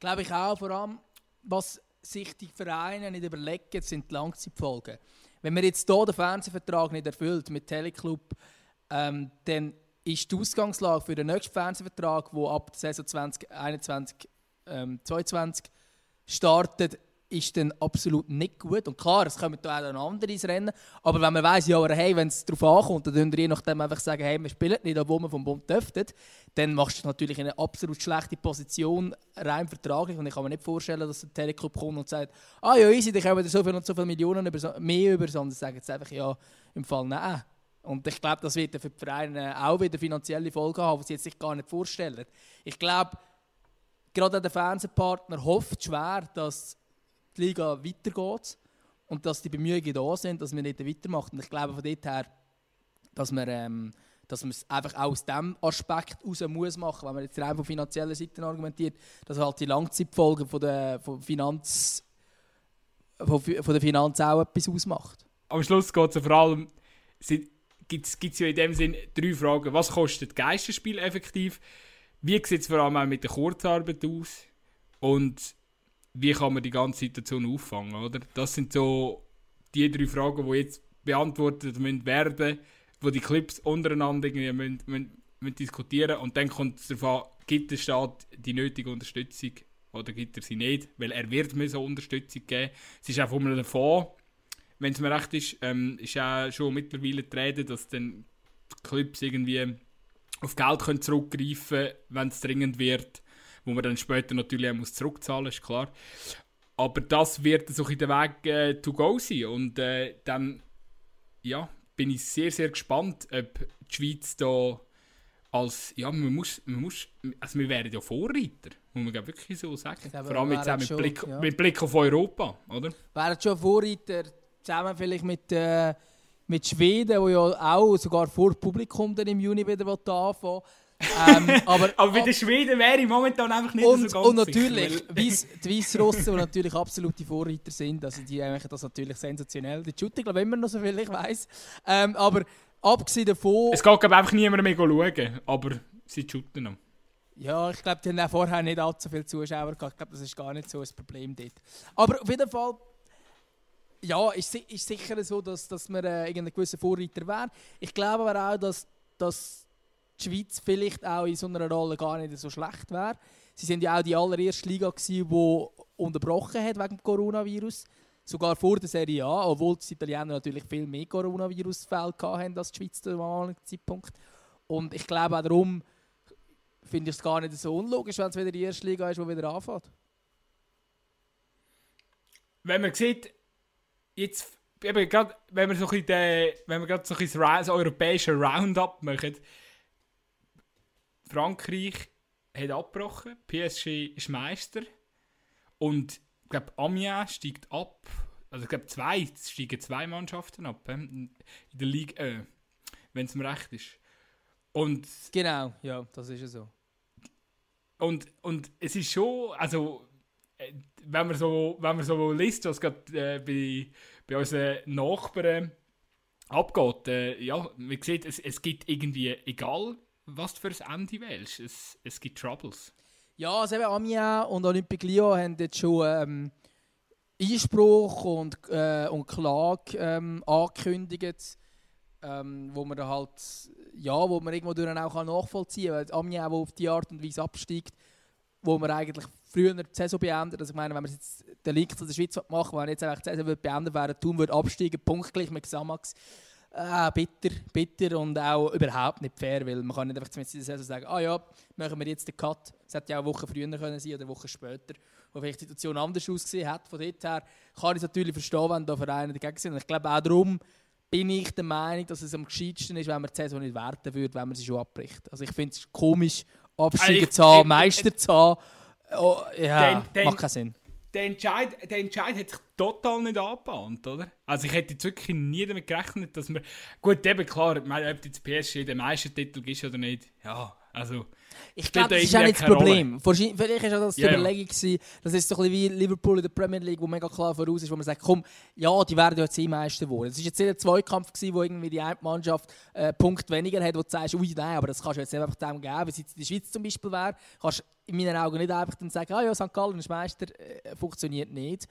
Speaker 2: Glaube ich auch, vor allem, was sich die Vereine nicht überlegen, sind die Langzeitfolgen. Wenn man jetzt hier den Fernsehvertrag nicht erfüllt mit Teleclub, ähm, dann ist die Ausgangslage für den nächsten Fernsehvertrag, der ab der Saison 2021 ähm, 22 startet, ist dann absolut nicht gut. Und klar, es kommen da auch noch andere ins Rennen. Aber wenn man weiss, ja, hey, wenn es darauf ankommt, dann dürfen je nachdem einfach sagen, hey, wir spielen nicht, obwohl wir vom Bund dürften, dann machst du natürlich in eine absolut schlechte Position, rein vertraglich. Und ich kann mir nicht vorstellen, dass der Teleclub kommt und sagt, ah ja, easy, dann kommen wir so viel und so viele Millionen mehr über, sondern sagen jetzt einfach, ja, im Fall nein. Und ich glaube, das wird für die Vereine auch wieder finanzielle Folgen haben, die sie jetzt sich gar nicht vorstellen. Ich glaube, gerade der Fernsehpartner hofft schwer, dass die Liga weitergeht und dass die Bemühungen da sind, dass man nicht weitermacht. Und ich glaube von dort her, dass man, ähm, es einfach auch aus diesem Aspekt heraus muss machen, wenn man jetzt rein von finanzieller Seite argumentiert, dass halt die Langzeitfolgen von der, von Finanz, von, von der Finanz auch etwas ausmacht.
Speaker 1: Am Schluss geht es vor allem, gibt es ja in dem Sinn drei Fragen. Was kostet Geisterspiel effektiv? Wie sieht es vor allem auch mit der Kurzarbeit aus? Und wie kann man die ganze Situation auffangen, oder? Das sind so die drei Fragen, die jetzt beantwortet müssen werden, wo die Clips untereinander irgendwie müssen, müssen, müssen diskutieren und dann kommt es darauf an, gibt der Staat die nötige Unterstützung oder gibt er sie nicht, weil er wird mir so Unterstützung geben. Es ist auch von einem Fonds, wenn es mir recht ist, ähm, ist auch schon mittlerweile die Rede, dass dann die Clips irgendwie auf Geld können zurückgreifen können, wenn es dringend wird wo man dann später natürlich auch muss zurückzahlen muss, ist klar. Aber das wird so in der Weg äh, to go sein. Und äh, dann ja, bin ich sehr, sehr gespannt, ob die Schweiz da als, ja, man muss, man muss, also wir wären ja Vorreiter, muss man wirklich so sagen. Glaube, Vor allem jetzt auch mit, schon, Blick, ja. mit Blick auf Europa, oder?
Speaker 2: Wären schon Vorreiter, zusammen vielleicht mit, äh, mit Schweden, wo ja auch sogar vor Publikum dann im Juni wieder anfangen
Speaker 1: ähm, aber, aber bei den Schweden wäre ich momentan einfach nicht
Speaker 2: und,
Speaker 1: so ganz
Speaker 2: Und natürlich, <laughs> Weiss, die Weißrussen, die natürlich absolute Vorreiter sind, also die machen das natürlich sensationell. Die shooten, glaube ich, immer noch so viel, ich weiß. Ähm, aber abgesehen davon...
Speaker 1: Es geht, glaube einfach niemand mehr schauen, aber sie shooten noch.
Speaker 2: Ja, ich glaube, die haben auch vorher nicht allzu viele Zuschauer gehabt. Ich glaube, das ist gar nicht so ein Problem dort. Aber auf jeden Fall... Ja, ist, ist sicher so, dass, dass man äh, irgendein gewisser Vorreiter wäre. Ich glaube aber auch, dass, dass die Schweiz vielleicht auch in so einer Rolle gar nicht so schlecht wäre. Sie sind ja auch die allererste Liga, die unterbrochen hat wegen dem Coronavirus. Sogar vor der Serie A, obwohl die Italiener natürlich viel mehr Coronavirus-Fälle hatten als die Schweiz zu dem Zeitpunkt. Und ich glaube auch darum finde ich es gar nicht so unlogisch, wenn es wieder die erste Liga ist, die wieder anfängt.
Speaker 1: Wenn man sieht, jetzt, eben grad, wenn wir so ein bisschen, wenn wir so ein das europäische Roundup machen, Frankreich hat abgebrochen, PSG ist Meister und ich glaube Amiens steigt ab. Also ich glaube zwei, steigen zwei Mannschaften ab in der Liga, äh, wenn es mir recht ist. Und
Speaker 2: genau, ja, das ist ja so.
Speaker 1: Und, und es ist schon, also äh, wenn man so, wenn man so liest, was gerade äh, bei, bei unseren Nachbarn abgeht, äh, ja, man sieht, es, es gibt irgendwie, egal was für ein Ende wählst. Es, es gibt Troubles.
Speaker 2: Ja, also eben Amiens und Olympique Lyon haben jetzt schon ähm, Einspruch und, äh, und Klage ähm, angekündigt, ähm, wo man halt, ja, wo man irgendwo durch auch nachvollziehen kann. Weil wo auf die Art und Weise absteigt, wo man eigentlich früher die Saison beendet. Also ich meine, wenn man jetzt den Link zu der Schweiz machen wenn jetzt einfach die Saison beendet wäre, tun würde absteigen, punktgleich mit Xamax ah, bitter, bitter und auch überhaupt nicht fair, weil man kann nicht einfach mit dieser Saison sagen, ah ja, machen wir jetzt den Cut. Es hätte ja auch eine Woche früher können sein oder eine Woche später, wo vielleicht die Situation anders ausgesehen hat. Von dort her kann ich es natürlich verstehen, wenn da Vereine dagegen sind. Und ich glaube auch darum bin ich der Meinung, dass es am gescheitsten ist, wenn man die Saison nicht werten würde, wenn man sie schon abbricht. Also ich finde es komisch, Absteiger zu haben, Meister zu haben. Oh, ja, den, den, macht keinen Sinn
Speaker 1: der Entscheid, der Entscheid hat sich total nicht angebahnt, oder? Also ich hätte jetzt wirklich nie damit gerechnet, dass wir... Gut, eben klar, ob jetzt PSG den Meistertitel ist oder nicht, ja, Also,
Speaker 2: ich glaube, das ist auch nicht das Problem. Vielleicht war das die ja, Überlegung, gewesen, das ist so ein bisschen wie Liverpool in der Premier League, wo mega klar voraus ist, wo man sagt, komm, ja, die werden jetzt eh Meister geworden. Es war jetzt ein Zweikampf, gewesen, wo irgendwie die eine Mannschaft äh, Punkt weniger hat, wo du sagst, ui, nein, aber das kannst du jetzt einfach dem geben. Wenn es in der Schweiz zum Beispiel wäre, kannst du in meinen Augen nicht einfach dann sagen, ah ja, St. Gallen ist Meister, äh, funktioniert nicht.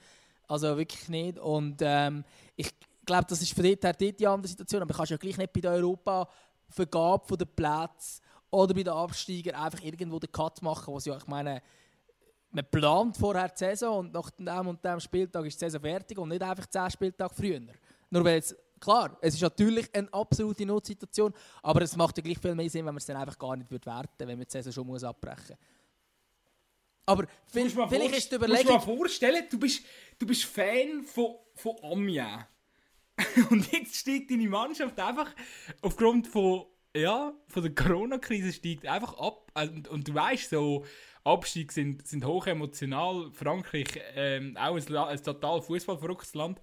Speaker 2: Also wirklich nicht. Und ähm, ich glaube, das ist für dort her die andere Situation, aber du kannst ja gleich nicht bei der Europa-Vergabe der Plätze oder bei den Absteigern einfach irgendwo den Cut machen, was ja, ich meine, man plant vorher die Saison und nach dem und dem Spieltag ist die Saison fertig und nicht einfach 10 Spieltage früher. Nur weil es, klar, es ist natürlich eine absolute Notsituation, aber es macht ja gleich viel mehr Sinn, wenn man es dann einfach gar nicht werten würde, wenn man die Saison schon muss abbrechen muss. Aber vielleicht, vielleicht ist die Überlegung...
Speaker 1: Du musst dir mal vorstellen, du bist, du bist Fan von, von Amiens. <laughs> und jetzt steigt deine Mannschaft einfach aufgrund von ja, von der Corona-Krise steigt einfach ab. Also, und, und, du weißt, so Abstiege sind, sind hoch emotional. Frankreich ähm, auch ein, ein total fußballverrücktes Land.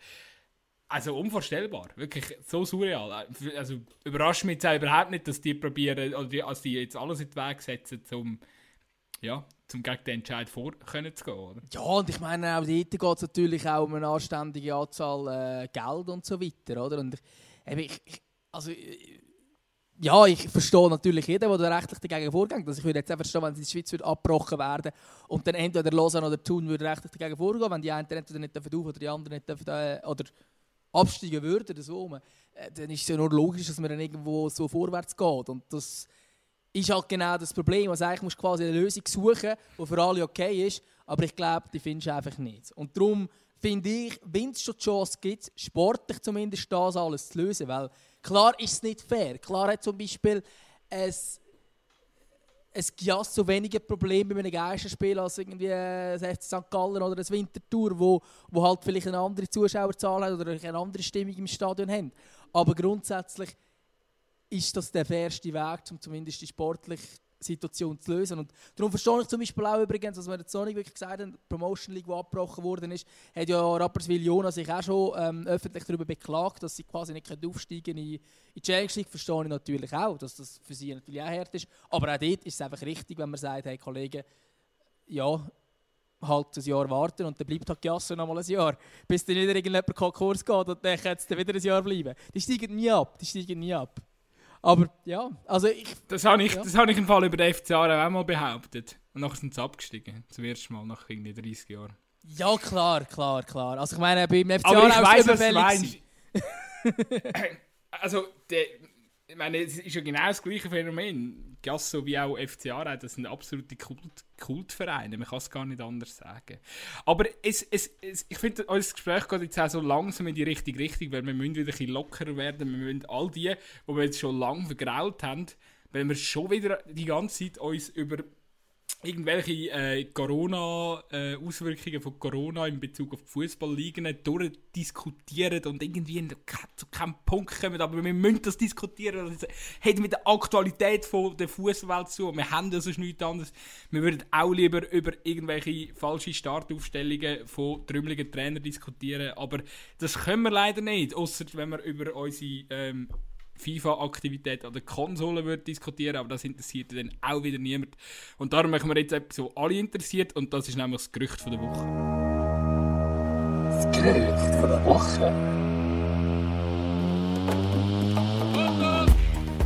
Speaker 1: Also unvorstellbar, wirklich so surreal. Also überrascht mich jetzt überhaupt nicht, dass die probieren, oder die, also die jetzt alles in den Weg setzen, um ja, zum gegen den Entscheid vor zu gehen. Oder?
Speaker 2: Ja, und ich meine, auch dort geht es natürlich auch um eine anständige Anzahl äh, Geld und so weiter, oder? Und ich, ich, also ja, ich verstehe natürlich jeden, der rechtlich dagegen vorgeht. Also ich würde jetzt auch verstehen, wenn die Schweiz würde abgebrochen werden und dann entweder Lausanne oder Thun würde rechtlich dagegen vorgehen, wenn die einen entweder nicht auf oder die anderen nicht dürfen, äh, oder absteigen würden so. Äh, dann ist es ja nur logisch, dass man dann irgendwo so vorwärts geht. Und das ist halt genau das Problem. Also eigentlich musst du quasi eine Lösung suchen, die für alle okay ist, aber ich glaube, die findest du einfach nicht. Und darum finde ich, wenn es schon die Chance gibt, sportlich zumindest das alles zu lösen, weil Klar ist es nicht fair. Klar hat zum Beispiel ein, ein Gias so weniger Probleme bei einem Geisterspiel als irgendwie ein FC St. Gallen oder ein Winterthur, wo, wo halt vielleicht eine andere Zuschauerzahl hat oder eine andere Stimmung im Stadion haben. Aber grundsätzlich ist das der fairste Weg, um zumindest sportlich Situation zu lösen. Und darum verstehe ich zum Beispiel auch übrigens, dass wir jetzt nicht wirklich gesagt haben, die Promotion League, die abgebrochen worden ist, hat ja Rapperswil-Jona sich auch schon ähm, öffentlich darüber beklagt, dass sie quasi nicht aufsteigen in, in die Challenge League. Verstehe ich natürlich auch, dass das für sie natürlich auch hart ist. Aber auch dort ist es einfach richtig, wenn man sagt, hey Kollegen, ja, halt ein Jahr warten und dann bleibt halt Giasso noch mal ein Jahr, bis dann wieder irgendjemand Konkurs geht und dann kann es dann wieder ein Jahr bleiben. Die steigen nie ab, die steigen nie ab. Aber ja, also ich...
Speaker 1: Das habe ich, ja. das habe ich im Fall über den FCA auch mal behauptet. Und nachher sind sie abgestiegen. Zum ersten Mal nach irgendwie 30 Jahren.
Speaker 2: Ja, klar, klar, klar. Also ich meine, beim
Speaker 1: weiss, was du meinst. <laughs> also, der, ich meine, es ist ja genau das gleiche Phänomen. Giasso wie auch FCA, das sind absolute Kult, Kultvereine. Man kann es gar nicht anders sagen. Aber es, es, es, ich finde, unser Gespräch geht jetzt auch so langsam in die richtige Richtung, weil wir müssen wieder ein bisschen lockerer werden. Wir müssen all die, die wir jetzt schon lange vergrault haben, wenn wir schon wieder die ganze Zeit uns über irgendwelche äh, Corona-Auswirkungen äh, von Corona in Bezug auf die Fußballligen durchdiskutieren und irgendwie zu keinem Punkt kommen. Aber wir müssen das diskutieren. Das hat mit der Aktualität von der Fußballwelt zu. Wir haben das sonst nichts anderes. Wir würden auch lieber über irgendwelche falsche Startaufstellungen von trümmeligen Trainern diskutieren. Aber das können wir leider nicht, außer wenn wir über unsere ähm, FIFA-Aktivität an der Konsole wird diskutieren, aber das interessiert dann auch wieder niemand. Und darum machen wir jetzt etwas, was alle interessiert, und das ist nämlich das Gerücht von der Woche. Das Gerücht von der Woche.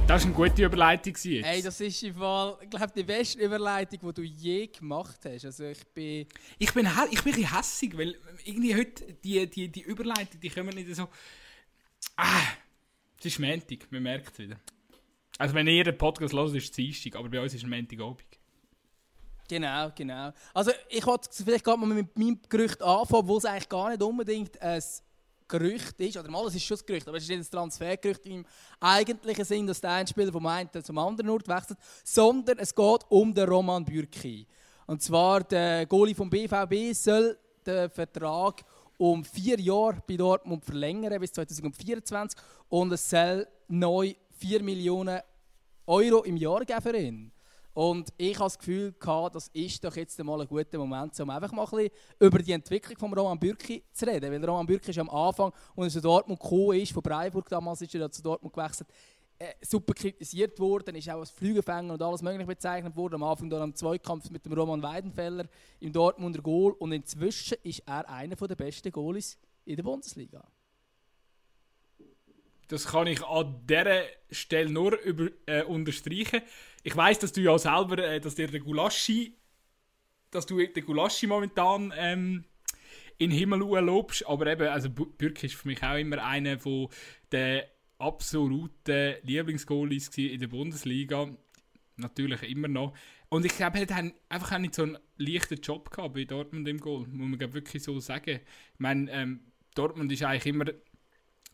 Speaker 1: Das war eine gute Überleitung. Jetzt.
Speaker 2: Hey, das ist im Fall, ich glaube, die beste Überleitung, die du je gemacht hast. Also ich bin...
Speaker 1: Ich bin, ich bin ein bisschen hässig, weil irgendwie heute die, die, die Überleitung, die kommen nicht so... Ah, es ist Montag, man merkt es wieder. Also wenn ihr den Podcast hört, ist es Dienstag, aber bei uns ist es Montagabend.
Speaker 2: Genau, genau. Also ich wollte vielleicht gerade mal mit meinem Gerücht anfangen, obwohl es eigentlich gar nicht unbedingt ein Gerücht ist, oder mal, es ist schon ein Gerücht, aber es ist nicht ein Transfergerücht im eigentlichen Sinn, dass der ein Spieler vom einen zum anderen Ort wechselt, sondern es geht um den Roman Bürki. Und zwar der Goalie vom BVB soll den Vertrag um vier Jahre bei Dortmund verlängern bis 2024 und es soll neu 4 Millionen Euro im Jahr geben für ihn. Und ich habe das Gefühl, gehabt, das ist doch jetzt mal ein guter Moment, um einfach mal ein über die Entwicklung von Roman Bürki zu reden. Weil Roman Bürki ist am Anfang, als er zu Dortmund gekommen ist, von Freiburg damals ist er zu Dortmund gewechselt, äh, super kritisiert worden, ist auch als Flügelfänger und alles mögliche bezeichnet worden. Am Anfang dann am Zweikampf mit dem Roman Weidenfeller im Dortmunder Goal und inzwischen ist er einer der besten Goalies in der Bundesliga.
Speaker 1: Das kann ich an dieser Stelle nur über, äh, unterstreichen. Ich weiß, dass du ja selber, äh, dass dir der Gulaschi, dass du den Gulaschi momentan ähm, in den Himmel lobst, aber eben, also Bürki ist für mich auch immer einer von der absoluten Lieblingsgoalies in der Bundesliga. Natürlich immer noch. Und ich glaube, er hat einfach auch nicht so einen leichten Job gehabt bei Dortmund im Goal, muss man wirklich so sagen. Ich meine, ähm, Dortmund ist eigentlich immer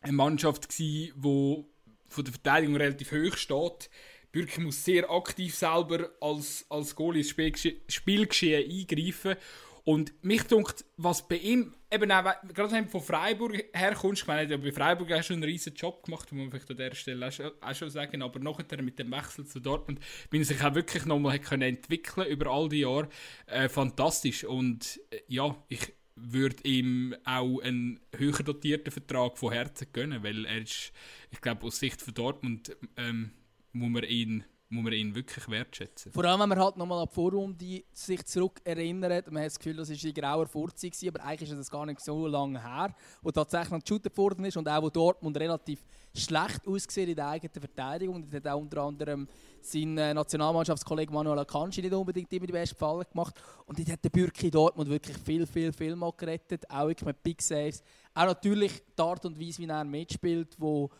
Speaker 1: eine Mannschaft die von der Verteidigung relativ hoch steht. Bürki muss sehr aktiv selber als, als Goalie ins Spielgeschehen eingreifen und mich denkt, was bei ihm, eben auch, gerade wenn du von Freiburg herkommst, ich meine, bei Freiburg hast du einen riesen Job gemacht, muss man vielleicht an dieser Stelle auch schon, auch schon sagen, aber nachher mit dem Wechsel zu Dortmund bin ich sich auch wirklich nochmal entwickeln über all die Jahre. Äh, fantastisch und äh, ja, ich würde ihm auch einen höher dotierten Vertrag von Herzen gönnen, weil er ist, ich glaube, aus Sicht von Dortmund ähm, muss man ihn muss man ihn wirklich wertschätzen.
Speaker 2: Vor allem, wenn man halt nochmal an die Vorrunde sich zurück erinnert, man hat das Gefühl, das war in grauer Vorzeit, aber eigentlich ist das gar nicht so lange her, wo tatsächlich noch geshootet worden ist und auch wo Dortmund relativ schlecht ausgesehen in der eigenen Verteidigung. Und hat auch unter anderem sein äh, Nationalmannschaftskollege Manuel Akanji nicht unbedingt immer die besten Fallen gemacht. Und dort hat der Bürki Dortmund wirklich viel, viel, viel mal gerettet, auch mit Big Saves. Auch natürlich die Art und Weise, wie er mitspielt, wo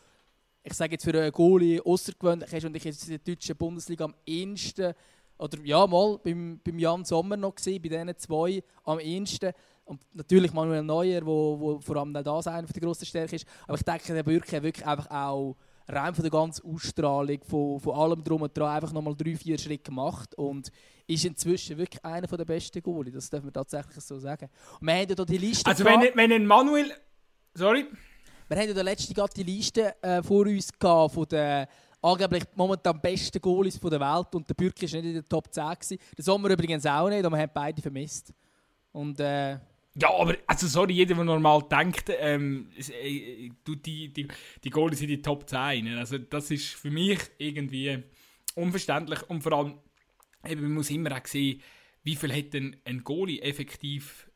Speaker 2: ich sage jetzt für einen Goalie außergewöhnlich ist und ich jetzt in der deutschen Bundesliga am ehesten, oder ja, mal beim, beim Jan Sommer noch gesehen, bei diesen zwei am ehesten. Und natürlich Manuel Neuer, wo, wo vor allem da sein der grossen Stärke ist. Aber ich denke, der Bürki hat wirklich einfach auch rein von der ganzen Ausstrahlung, von, von allem drum und dran, einfach nochmal drei, vier Schritte gemacht und ist inzwischen wirklich einer der besten Goalie. Das darf man tatsächlich so sagen. Und wir haben ja die Liste
Speaker 1: Also wenn, wenn ein Manuel... Sorry?
Speaker 2: Wir haben ja letzte gerade die Liste äh, vor uns von den angeblich momentan besten Goalies der Welt und der Bürki war nicht in der Top 10. Gewesen. Der Sommer übrigens auch nicht, aber wir haben beide vermisst. Und, äh,
Speaker 1: ja, aber also sorry, jeder, der normal denkt, ähm, äh, die, die, die Goalies sind die Top 10. Also das ist für mich irgendwie unverständlich und vor allem, eben, man muss immer auch sehen, wie viel hat denn ein Goalie effektiv,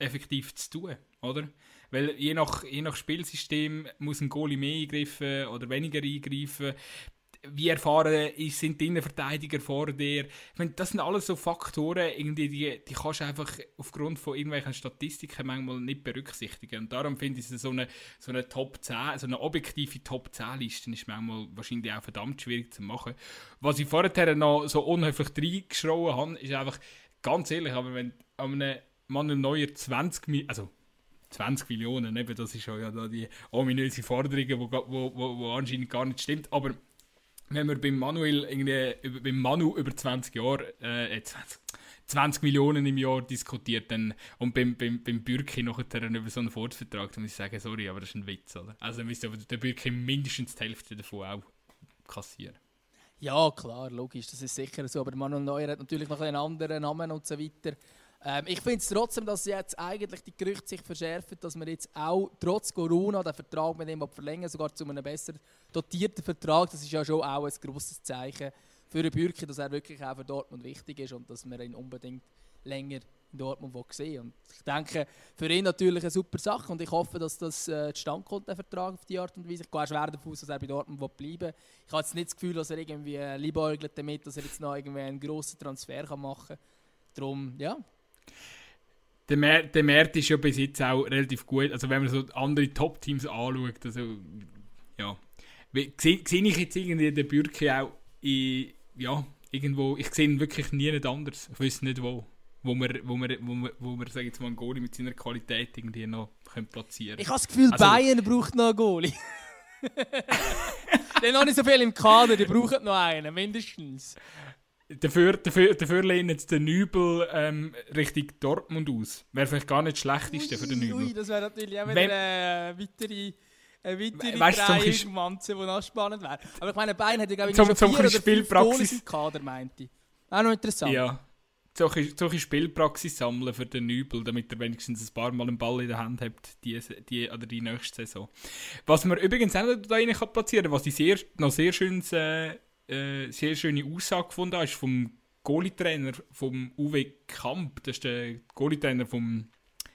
Speaker 1: effektiv zu tun, oder? Weil je nach, je nach Spielsystem muss ein Goalie mehr eingreifen oder weniger eingreifen. Wie erfahren sind die Innenverteidiger vor dir? Ich meine, das sind alles so Faktoren, irgendwie, die, die kannst du einfach aufgrund von irgendwelchen Statistiken manchmal nicht berücksichtigen. Und darum finde ich, so eine, so eine Top 10, so eine objektive Top 10 Liste ist manchmal wahrscheinlich auch verdammt schwierig zu machen. Was ich vorher noch so unhöflich reingeschrauben habe, ist einfach, ganz ehrlich, aber wenn an einem Manuel Neuer 20, also 20 Millionen, eben, das ist ja die ominöse Forderung, die wo, wo, wo, wo anscheinend gar nicht stimmt. Aber wenn wir beim Manuel irgendwie, beim Manu über 20 Jahre, äh, 20, 20 Millionen im Jahr diskutiert dann, und beim, beim, beim Bürki nachher über so einen Fortvertrag, dann muss ich sagen, sorry, aber das ist ein Witz. Oder? Also dann müsste der Bürki mindestens die Hälfte davon auch kassieren.
Speaker 2: Ja, klar, logisch, das ist sicher so. Aber Manuel Neuer hat natürlich noch einen anderen Namen und so weiter. Ähm, ich finde es trotzdem, dass jetzt eigentlich die Gerüchte sich verschärfen, dass man jetzt auch trotz Corona den Vertrag mit ihm verlängern sogar zu einem besser dotierten Vertrag. Das ist ja schon auch ein grosses Zeichen für den Bürki, dass er wirklich auch für Dortmund wichtig ist und dass man ihn unbedingt länger in Dortmund sehen Und ich denke, für ihn natürlich eine super Sache und ich hoffe, dass das äh, zustande kommt, der Vertrag auf die Art und Weise. Ich gehe schwer davon aus, dass er bei Dortmund bleiben will. Ich habe jetzt nicht das Gefühl, dass er irgendwie liebäugelt damit, dass er jetzt noch irgendwie einen grossen Transfer kann machen kann. Darum, ja,
Speaker 1: der, Mer der Markt ist ja bis jetzt auch relativ gut. Also wenn man so andere Top-Teams anschaut, also ja. Sehe ich jetzt irgendwie den Bürki auch in, ja, irgendwo, ich sehe ihn wirklich nie nicht anders. Ich weiß nicht wo. Wo man, wo man, wo man, wo man sagen jetzt mal, einen Goalie mit seiner Qualität irgendwie noch können platzieren
Speaker 2: Ich habe das Gefühl, also, Bayern braucht noch einen Goalie. der noch nicht so viel im Kader, die brauchen noch einen, mindestens.
Speaker 1: Dafür, dafür, dafür lehnt jetzt der Nübel ähm, Richtung Dortmund aus. Wäre vielleicht gar nicht das Schlechteste ui, für den Nübel.
Speaker 2: Ui, das wäre natürlich auch wieder eine weitere, eine weitere weißt, die noch spannend wäre. Aber ich meine, Bayern hat ja glaube ich
Speaker 1: zum,
Speaker 2: schon vier
Speaker 1: oder
Speaker 2: Goalies im Kader, meinte ich. Auch noch interessant.
Speaker 1: Ja. solche, Spielpraxis sammeln für den Nübel, damit er wenigstens ein paar Mal einen Ball in der Hand hat, die, die, oder die nächste Saison. Was man übrigens auch da rein kann platzieren was ich sehr, noch sehr, schönes, äh, äh, sehr schöne Aussage gefunden habe, ist vom Goalie-Trainer vom Uwe Kamp, das ist der Goalie-Trainer von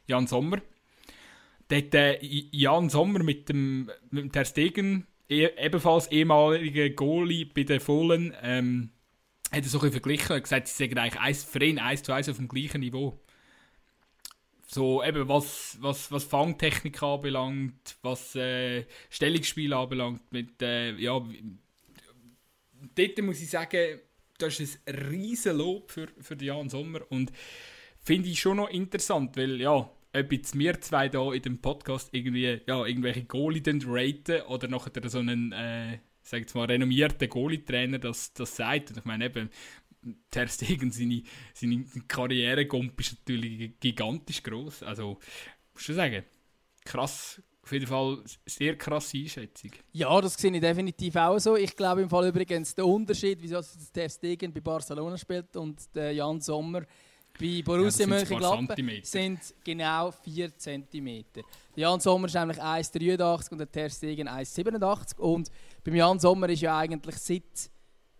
Speaker 1: Jan Sommer. Der hat äh, Jan Sommer mit dem, mit dem Ter Stegen, e ebenfalls ehemaliger Goalie bei den Fohlen, ähm, hat er so ein verglichen und gesagt, sie sagen eigentlich eins, für ihn eins zu eins auf dem gleichen Niveau. So eben, was, was, was Fangtechnik anbelangt, was äh, Stellungsspiel anbelangt, mit, äh, ja, dort muss ich sagen, das ist ein riesen Lob für, für Jan Sommer und finde ich schon noch interessant, weil ja, ob jetzt wir zwei da in dem Podcast irgendwie, ja, irgendwelche Goalie raten oder nachher so einen, äh, sag jetzt mal, renommierten Goalie-Trainer das, das sagt. Und ich meine eben, Ter Stegen, seine, seine Karrieregump ist natürlich gigantisch groß. Also, muss schon sagen, krass, auf jeden Fall sehr krasse Einschätzung.
Speaker 2: Ja, das sehe ich definitiv auch so. Ich glaube im Fall übrigens der Unterschied, wieso Ter Stegen bei Barcelona spielt und der Jan Sommer bei Borussia ja, Mönchengladbach sind genau 4 cm. Jan Sommer ist nämlich 1,83 und der Ter Stegen 1,87 und beim Jan Sommer ist ja eigentlich seit,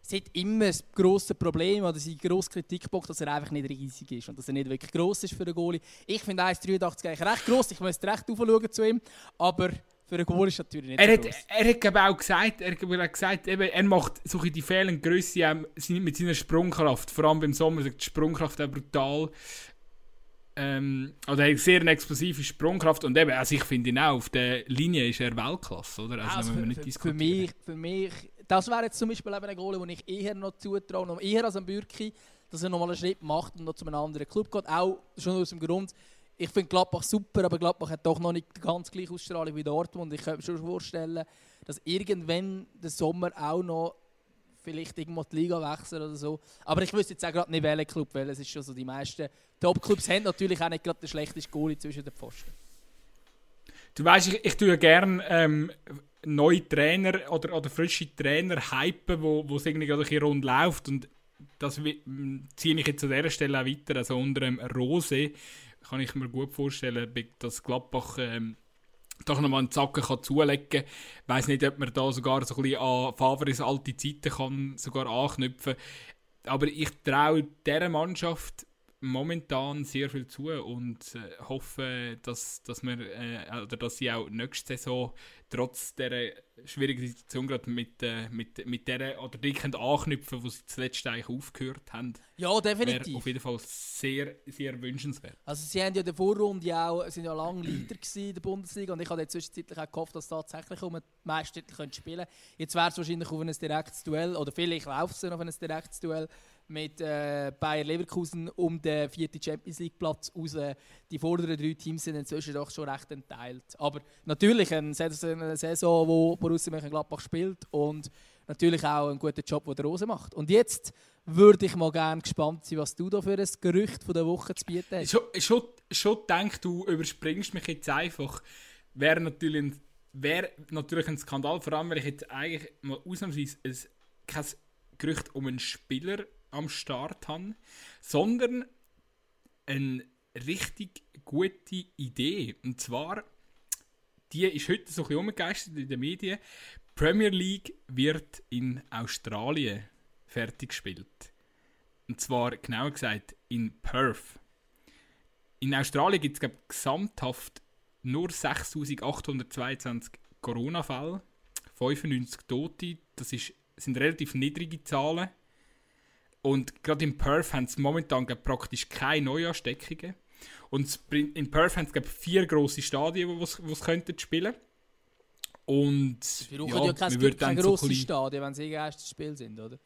Speaker 2: seit immer das grosse Problem oder sein grosser Kritikpunkt, dass er einfach nicht riesig ist und dass er nicht wirklich gross ist für einen Goalie. Ich finde 1,83 eigentlich recht gross, ich müsste recht aufschauen zu ihm, aber für einen Goal ist natürlich nicht
Speaker 1: er
Speaker 2: so
Speaker 1: hat, Er hat aber auch gesagt, er hat gesagt eben, er macht solche die fehlende Größe mit seiner Sprungkraft. Vor allem beim Sommer die Sprungkraft auch brutal. Ähm, oder er hat sehr eine explosive Sprungkraft und eben, also ich finde ihn auch, auf der Linie ist er Weltklasse, oder?
Speaker 2: Also, also für, nicht für, für, mich, für mich, das wäre jetzt zum Beispiel eben ein Goal, den ich eher noch zutraue, noch eher als ein Bürki, dass er nochmal einen Schritt macht und noch zu einem anderen Club geht. Auch schon aus dem Grund, ich finde Gladbach super, aber Gladbach hat doch noch nicht ganz gleiche Ausstrahlung wie Dortmund. Ich könnte mir schon vorstellen, dass irgendwann der Sommer auch noch vielleicht irgendwo die Liga wechseln oder so. Aber ich wüsste jetzt auch gerade nicht, welcher Club, weil es ist schon so, die meisten Top-Clubs haben natürlich auch nicht gerade den schlechtesten Goalie zwischen den Pfosten.
Speaker 1: Du weißt, ich, ich tue gerne ähm, neue Trainer oder, oder frische Trainer hypen, wo, wo es irgendwie gerade ein bisschen rund läuft. Und das ziehe ich jetzt an dieser Stelle auch weiter, also unter dem Rose kann ich mir gut vorstellen, dass Gladbach ähm, doch nochmal einen Zacken kann zulegen kann. Ich weiss nicht, ob man da sogar so ein bisschen an Favres alte Zeiten kann sogar anknüpfen. Aber ich traue dieser Mannschaft momentan sehr viel zu und äh, hoffe, dass, dass, wir, äh, oder dass sie auch nächste Saison trotz dieser schwierigen Situation gerade mit, äh, mit, mit der oder die können anknüpfen, wo sie zuletzt eigentlich aufgehört haben.
Speaker 2: Ja, definitiv.
Speaker 1: Wäre auf jeden Fall sehr, sehr wünschenswert.
Speaker 2: Also sie haben ja in der Vorrunde auch, sind ja lange Leader in der Bundesliga und ich habe zwischenzeitlich auch gehofft, dass sie tatsächlich um den Meistertitel spielen können. Jetzt wäre es wahrscheinlich auf ein direktes Duell, oder vielleicht läuft es auf ein direktes Duell mit äh, Bayer Leverkusen um den vierten Champions League Platz raus. Die vorderen drei Teams sind inzwischen doch schon recht entteilt. Aber natürlich eine Saison, wo Borussia Mönchengladbach spielt und natürlich auch einen guten Job, den der Rose macht. Und jetzt würde ich mal gerne gespannt sein, was du da für ein Gerücht von der Woche zu bieten hast.
Speaker 1: Schon, schon, schon denke du überspringst mich jetzt einfach. Wäre natürlich ein, wäre natürlich ein Skandal, vor allem weil ich jetzt eigentlich mal ausnahmsweise ein, kein Gerücht um einen Spieler am Start habe, sondern eine richtig gute Idee. Und zwar, die ist heute so ein bisschen umgegeistert in den Medien. Die Premier League wird in Australien fertig gespielt. Und zwar genauer gesagt in Perth. In Australien gibt es gesamthaft nur 6.822 Corona-Fälle, 95 Tote. Das ist, sind relativ niedrige Zahlen. Und gerade in Perth haben sie momentan praktisch keine Neuansteckungen. Und in Perth haben sie vier grosse Stadien, wo sie könnten spielen Und
Speaker 2: Sie brauchen ja, ja kein, kein grosses so Stadion, wenn sie erstes Spiel sind, oder?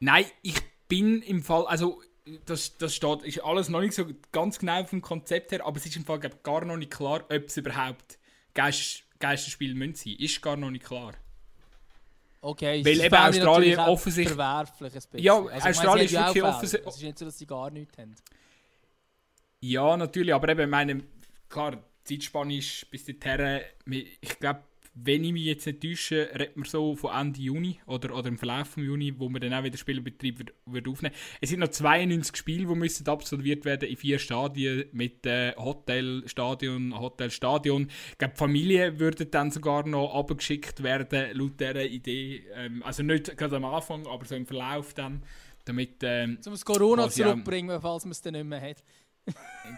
Speaker 1: Nein, ich bin im Fall, also das, das steht, ist alles noch nicht so ganz genau vom Konzept her, aber es ist im Fall glaub, gar noch nicht klar, ob es überhaupt Geist, Geisterspiele müssen sein. Ist gar noch nicht klar.
Speaker 2: Okay,
Speaker 1: Weil eben Australien offensichtlich...
Speaker 2: verwerflich ein
Speaker 1: bisschen. Ja, also, Australien ist wirklich offensichtlich...
Speaker 2: Es ist nicht so, dass sie gar nichts haben.
Speaker 1: Ja, natürlich, aber eben, meine, klar, Zeitspanne ist bis dorthin, ich glaube, wenn ich mich jetzt nicht täusche, redet man so von Ende Juni oder, oder im Verlauf vom Juni, wo man dann auch wieder Spielbetrieb wird, wird aufnehmen. Es sind noch 92 Spiele, die müssen absolviert werden in vier Stadien mit äh, Hotel, Stadion, Hotel, Stadion. Ich glaube, Familien würden dann sogar noch abgeschickt werden, laut dieser Idee. Ähm, also nicht gerade am Anfang, aber so im Verlauf dann. Damit, ähm,
Speaker 2: um das Corona zurückzubringen, falls man es dann nicht mehr hat.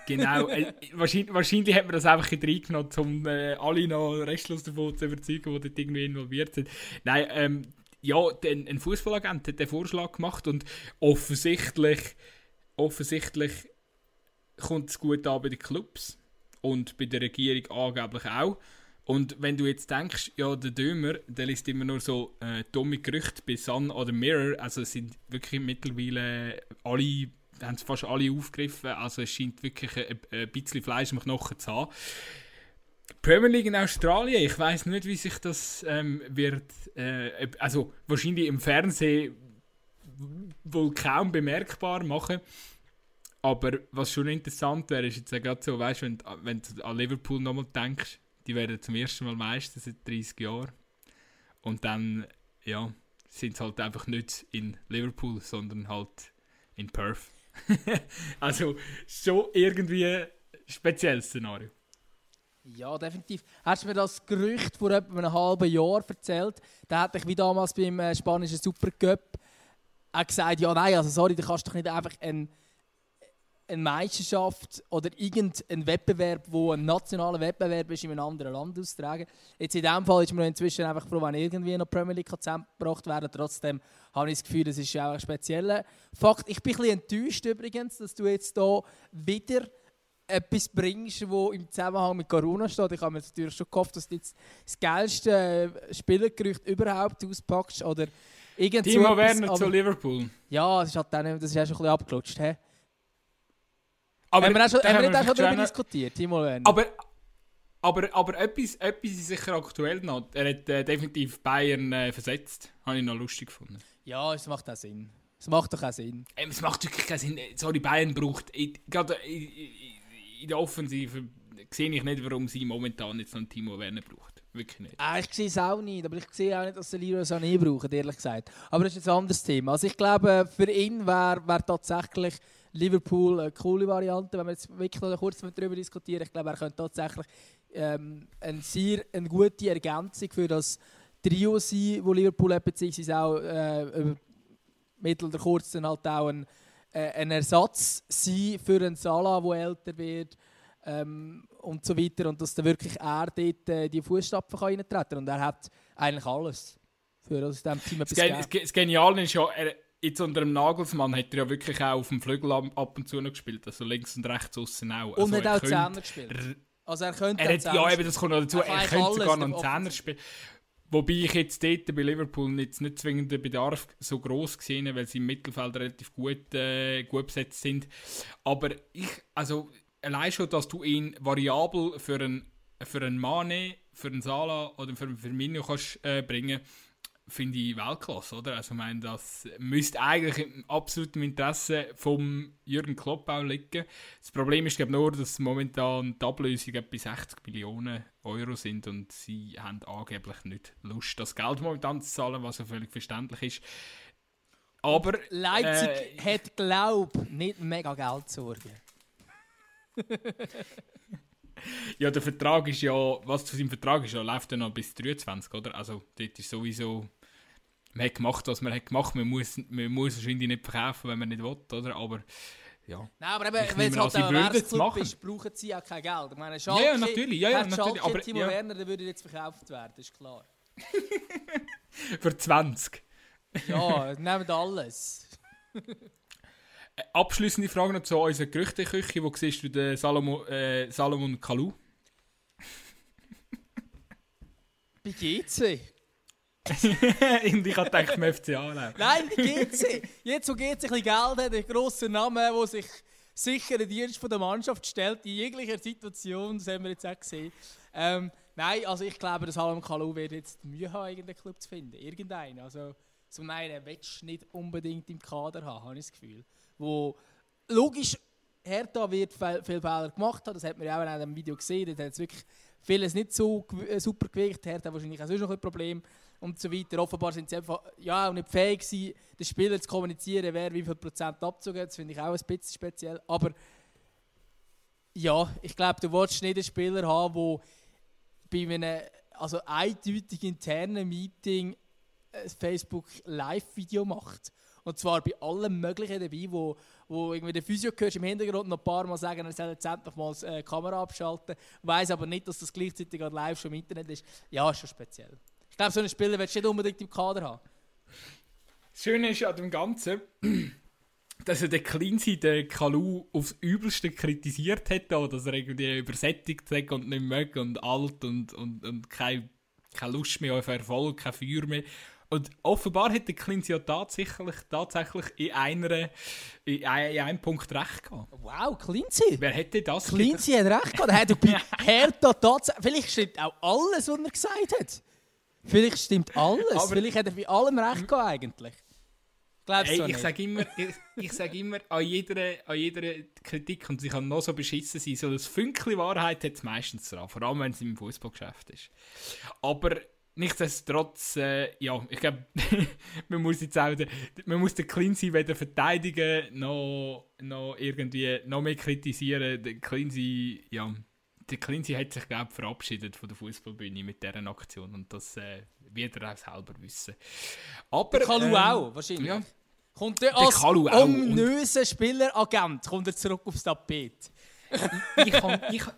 Speaker 1: Genau, äh, wahrscheinlich, wahrscheinlich hat man das einfach reingenommen, um äh, alle noch restlos davon zu überzeugen, die dort irgendwie involviert sind. Nein, ähm, ja, den, ein Fußballagent hat den Vorschlag gemacht und offensichtlich, offensichtlich kommt es gut an bei den Clubs und bei der Regierung angeblich auch. Und wenn du jetzt denkst, ja, der Dömer, der liest immer nur so äh, dumme Gerüchte bei Sun oder Mirror, also es sind wirklich mittlerweile alle haben es fast alle aufgegriffen. Also es scheint wirklich ein, ein bisschen Fleisch im Knochen zu haben. Premier League in Australien, ich weiß nicht, wie sich das ähm, wird. Äh, also wahrscheinlich im Fernsehen wohl kaum bemerkbar machen. Aber was schon interessant wäre, ist jetzt gerade so, weißt wenn, wenn du an Liverpool nochmal denkst, die werden zum ersten Mal Meister seit 30 Jahren. Und dann, ja, sind sie halt einfach nicht in Liverpool, sondern halt in Perth. <laughs> also schon irgendwie ein spezielles Szenario.
Speaker 2: Ja, definitiv. Hast du mir das Gerücht vor etwa einem halben Jahr erzählt? Da hätte ich wie damals beim äh, spanischen Supercup auch gesagt, ja nein, also sorry, du kannst doch nicht einfach ein eine Meisterschaft oder irgendein Wettbewerb, wo ein nationaler Wettbewerb ist, in einem anderen Land austragen. Jetzt in diesem Fall ist man inzwischen einfach froh, wenn irgendwie noch Premier League zusammengebracht werden Trotzdem habe ich das Gefühl, das ist auch ein spezieller Fakt. Ich bin ein bisschen enttäuscht übrigens, dass du jetzt hier wieder etwas bringst, wo im Zusammenhang mit Corona steht. Ich habe mir natürlich schon gehofft, dass du jetzt das geilste Spielergerücht überhaupt auspackst oder
Speaker 1: irgend Timo Werner zu Liverpool.
Speaker 2: Ja, das ist, halt dann, das ist ja schon ein bisschen abgelutscht. He? Aber haben wir, schon, haben wir nicht auch schon darüber diskutiert, Timo Werner?
Speaker 1: Aber, aber, aber etwas, etwas ist sicher aktuell noch. Er hat äh, definitiv Bayern äh, versetzt. Habe ich noch lustig gefunden.
Speaker 2: Ja, es macht auch Sinn. Es macht doch auch Sinn.
Speaker 1: Ähm, es macht wirklich keinen Sinn. Sorry, Bayern braucht... Gerade in, in der Offensive sehe ich nicht, warum sie momentan jetzt noch Timo Werner braucht. Wirklich nicht.
Speaker 2: Ah, ich sehe es auch nicht, aber ich sehe auch nicht, dass sie Leroy Sané brauchen, ehrlich gesagt. Aber das ist jetzt ein anderes Thema. Also ich glaube, für ihn wäre wär tatsächlich Liverpool eine coole Variante, wenn wir jetzt wirklich noch kurz darüber diskutieren. Ich glaube, er könnte tatsächlich ähm, eine sehr eine gute Ergänzung für das Trio sein, wo Liverpool hat, beziehungsweise auch äh, mittel- oder kurz dann halt auch ein, äh, ein Ersatz sein für einen Salah, der älter wird ähm, und so weiter. Und dass dann wirklich er dort äh, die Fußstapfen kann reintreten kann. Und er hat eigentlich alles für aus diesem Team
Speaker 1: etwas das, das Geniale ist ja, er, jetzt unter dem Nagelsmann hat er ja wirklich auch auf dem Flügel ab und zu noch gespielt, also links und rechts außen auch.
Speaker 2: Und also hat auch Zehner gespielt. Also er könnte
Speaker 1: er hat, Ja, eben, das kommt noch dazu. Er, er könnte sogar noch einen Zehner spielen. Wobei ich jetzt dort bei Liverpool jetzt nicht zwingend den Bedarf so groß gesehen weil sie im Mittelfeld relativ gut, äh, gut besetzt sind. Aber ich, also allein schon, dass du ihn variabel für einen, für einen Mane, für einen Salah oder für einen Firmino kannst äh, bringen finde ich Weltklasse, oder? Also ich meine, das müsste eigentlich im absoluten Interesse vom Jürgen Klopp auch liegen. Das Problem ist glaube nur, dass momentan die Ablösungen etwa 60 Millionen Euro sind und sie haben angeblich nicht Lust, das Geld momentan zu zahlen, was ja völlig verständlich ist. Aber
Speaker 2: Leipzig äh, hat glaub nicht mega Geld zu sorgen. <laughs> <laughs>
Speaker 1: ja, der Vertrag ist ja, was zu seinem Vertrag ist, ja, läuft ja noch bis 23, oder? Also dort ist sowieso, man hat gemacht, was man hat gemacht, man muss, man muss wahrscheinlich nicht verkaufen, wenn man nicht will, oder? Aber ja.
Speaker 2: Nein, aber eben, wenn es halt ein Werksclub ist, brauchen sie ja kein Geld. Ich meine, Schalke,
Speaker 1: ja, ja, natürlich, ja, ja,
Speaker 2: natürlich. Schalke, aber, Timo ja. Werner, der würde jetzt verkauft werden, ist klar. <laughs>
Speaker 1: Für 20.
Speaker 2: ja, nehmt alles. <laughs>
Speaker 1: Abschließende Frage noch zu unserer Gerüchteküche. Wo siehst du den Salomon, äh, Salomon Kalou?
Speaker 2: Bei GC.
Speaker 1: Und <laughs> ich gedacht, im FCA.
Speaker 2: Nein, bei GC. Jetzt, wo GC ein bisschen Geld hat, ein grosser Name, der sich sicher den Dienst von der Mannschaft stellt, in jeglicher Situation, das haben wir jetzt auch gesehen. Ähm, nein, also ich glaube, dass Salomon Kalou wird jetzt Mühe haben, irgendeinen Club zu finden. Irgendeinen. Also, zum einen willst du nicht unbedingt im Kader haben, habe ich das Gefühl wo logisch Hertha wird viel, Fehler gemacht hat, das hat man ja auch in einem Video gesehen, dort hat es wirklich vieles nicht so äh, super gewirkt. Hertha wahrscheinlich auch sonst noch ein Problem und so weiter. Offenbar sind sie einfach ja, auch nicht fähig gewesen, den Spieler zu kommunizieren, wer wie viel Prozent abzugeben. Das finde ich auch ein bisschen speziell. Aber ja, ich glaube, du willst nicht einen Spieler haben, der bei einem also eindeutig internen Meeting ein Facebook Live-Video macht. Und zwar bei allen möglichen dabei, wo, wo irgendwie der Physio hörst im Hintergrund noch ein paar Mal sagen, er soll jetzt endlich mal die äh, Kamera abschalten, weiß aber nicht, dass das gleichzeitig live schon im Internet ist. Ja, ist schon speziell. Ich glaube, so einen Spieler willst du nicht unbedingt im Kader haben.
Speaker 1: Das Schöne ist an dem Ganzen, <clears throat> dass er den Cleansy, den Kalu, aufs Übelste kritisiert hat, dass er irgendwie übersättigt hat und nicht möge und alt und, und, und keine, keine Lust mehr auf Erfolg, kein Feuer mehr. Und offenbar hat der Cleansy ja tatsächlich, tatsächlich in, einer, in, einem Punkt recht gehabt.
Speaker 2: Wow, Cleansy?
Speaker 1: Wer hätte das
Speaker 2: Cleansy hat recht gehabt. Er hat bei <laughs> Hertha tatsächlich... Vielleicht stimmt auch alles, was er gesagt hat. Vielleicht stimmt alles. Aber Vielleicht hat er bei allem recht gehabt eigentlich.
Speaker 1: Glaubst hey, ich sage immer, ich, ich sag immer an, jeder, an jeder Kritik, und sie kann noch so beschissen sein, so das Fünkchen Wahrheit hat es meistens dran, vor allem wenn es im Fußballgeschäft ist. Aber nichtsdestotrotz, äh, ja, ich glaube, <laughs> man muss jetzt auch, den, man muss den Cleansy weder verteidigen, noch, noch irgendwie, noch mehr kritisieren. Der Cleansy, ja, der Cleansy hat sich, glaube verabschiedet von der Fußballbühne mit dieser Aktion und das äh, wird er auch selber wissen.
Speaker 2: Aber, der Kalu ähm, auch, wahrscheinlich. Ja. Kommt er als ominöser Spieleragent kommt er zurück aufs Tapet.
Speaker 1: ich, ich kann,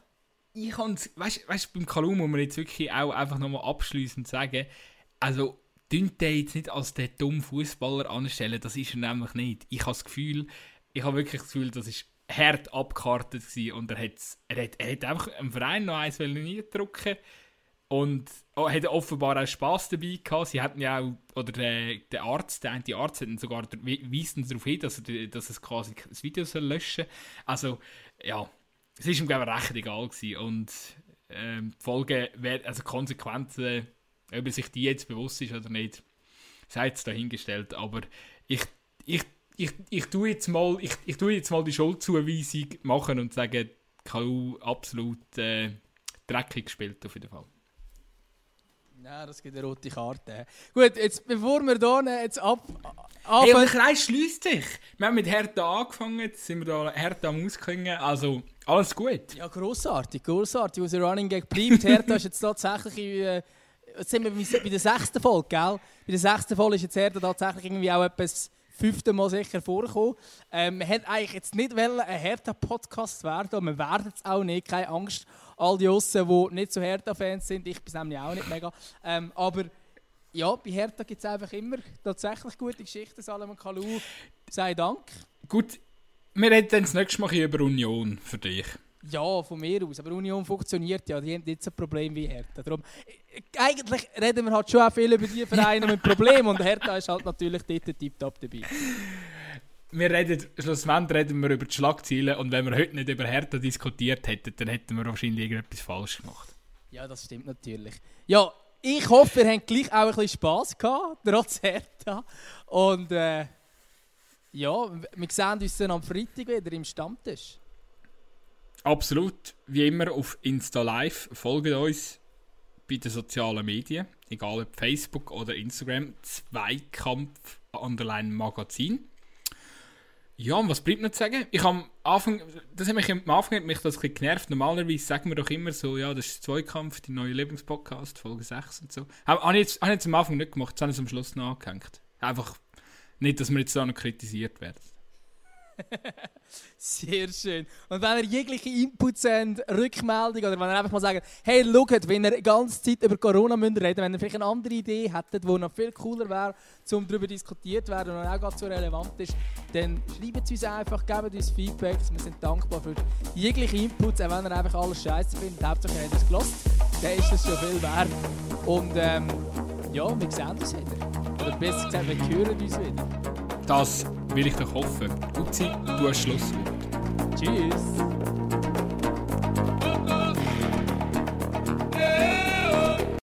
Speaker 1: ich, kann, weißt, beim Kalu muss man jetzt wirklich auch einfach nochmal abschließend sagen, also dünnt er jetzt nicht als der dumme Fußballer anstellen, das ist er nämlich nicht. Ich habe das Gefühl, ich habe wirklich das Gefühl, das ist hart abgekartet gewesen und er, er, hat, er hat einfach im Verein noch eins niedrücken und oh, hat offenbar auch Spass dabei gehabt. Sie hatten ja auch, oder der, der Arzt, der eine Arzt hat sogar weist darauf hin, dass, er, dass es quasi das Video soll löschen soll. Also, ja, es war ihm, glaube ich, recht egal gewesen. Und ähm, die Folge, also Konsequenzen, ob er sich die jetzt bewusst ist oder nicht, sei es dahingestellt. Aber ich, ich, ich, ich, tue jetzt mal, ich, ich tue jetzt mal die Schuldzuweisung machen und sage, KU absolut äh, dreckig gespielt auf jeden Fall.
Speaker 2: Ja, das gibt eine rote Karte. Gut, jetzt bevor wir hier jetzt ab.
Speaker 1: ab hey, der Kreis schließt sich. Wir haben mit Hertha angefangen, jetzt sind wir da Hertha am Ausklingen. Also, alles gut.
Speaker 2: Ja, grossartig, grossartig. Unser Running Gag bleibt. Hertha ist jetzt tatsächlich. Äh, jetzt sind wir bei der sechsten Folge, gell? Bei der sechsten Folge ist jetzt Hertha tatsächlich irgendwie auch etwas fünfte Mal sicher vorkommen. Ähm, wir hätten eigentlich jetzt nicht ein Hertha-Podcast werden, wir werden es auch nicht, keine Angst all die Russen, die nicht so Hertha-Fans sind. Ich bin nämlich auch nicht mega. Ähm, aber ja, bei Hertha gibt es einfach immer tatsächlich gute Geschichten. Salomon Kalou, sei Dank.
Speaker 1: Gut, wir reden dann das nächste Mal über Union für dich.
Speaker 2: Ja, von mir aus. Aber Union funktioniert ja. Die haben nicht so ein Problem wie Hertha. Darum, äh, eigentlich reden wir halt schon auch viel über die Vereine mit Problemen und Hertha ist halt natürlich dort tiptop dabei
Speaker 1: wir reden, schlussendlich reden wir über die Schlagzeilen und wenn wir heute nicht über Hertha diskutiert hätten, dann hätten wir wahrscheinlich irgendetwas falsch gemacht.
Speaker 2: Ja, das stimmt natürlich. Ja, ich hoffe, ihr habt gleich auch ein bisschen Spass gehabt, trotz Hertha. Und äh, ja, wir sehen uns dann am Freitag wieder im Stammtisch.
Speaker 1: Absolut. Wie immer auf Insta Live. Folgt uns bei den sozialen Medien, egal ob Facebook oder Instagram. Zweikampf Underline Magazin. Ja, und was bleibt noch zu sagen? Ich am Anfang, das hat mich am Anfang hat mich das ein genervt. Normalerweise sagen wir doch immer so, ja, das ist Zweikampf, die neue Lieblingspodcast, Folge 6 und so. Habe ich jetzt, hab ich jetzt am Anfang nicht gemacht, das habe ich am Schluss noch angehängt. Einfach nicht, dass wir jetzt da noch kritisiert werden. <laughs>
Speaker 2: Sehr schön. Und wenn ihr jegliche Inputs habt, Rückmeldung oder wenn ihr einfach mal sagt, hey, schaut, wenn ihr die ganze Zeit über Corona müsst reden, wenn ihr vielleicht eine andere Idee hättet, die noch viel cooler wäre, um darüber diskutiert werden und auch gerade so relevant ist, dann schreibt es uns einfach, gebt uns Feedback. Wir sind dankbar für jegliche Inputs, auch wenn ihr einfach alles scheiße findet. Hauptsache, ihr habt es gelassen. Dann ist das schon viel wert. Und ähm, ja, wir sehen uns wieder. Oder besser gesagt, wir hören uns wieder.
Speaker 1: Das will ich doch hoffen. Uzi, du hast Schlusswort.
Speaker 2: Tschüss.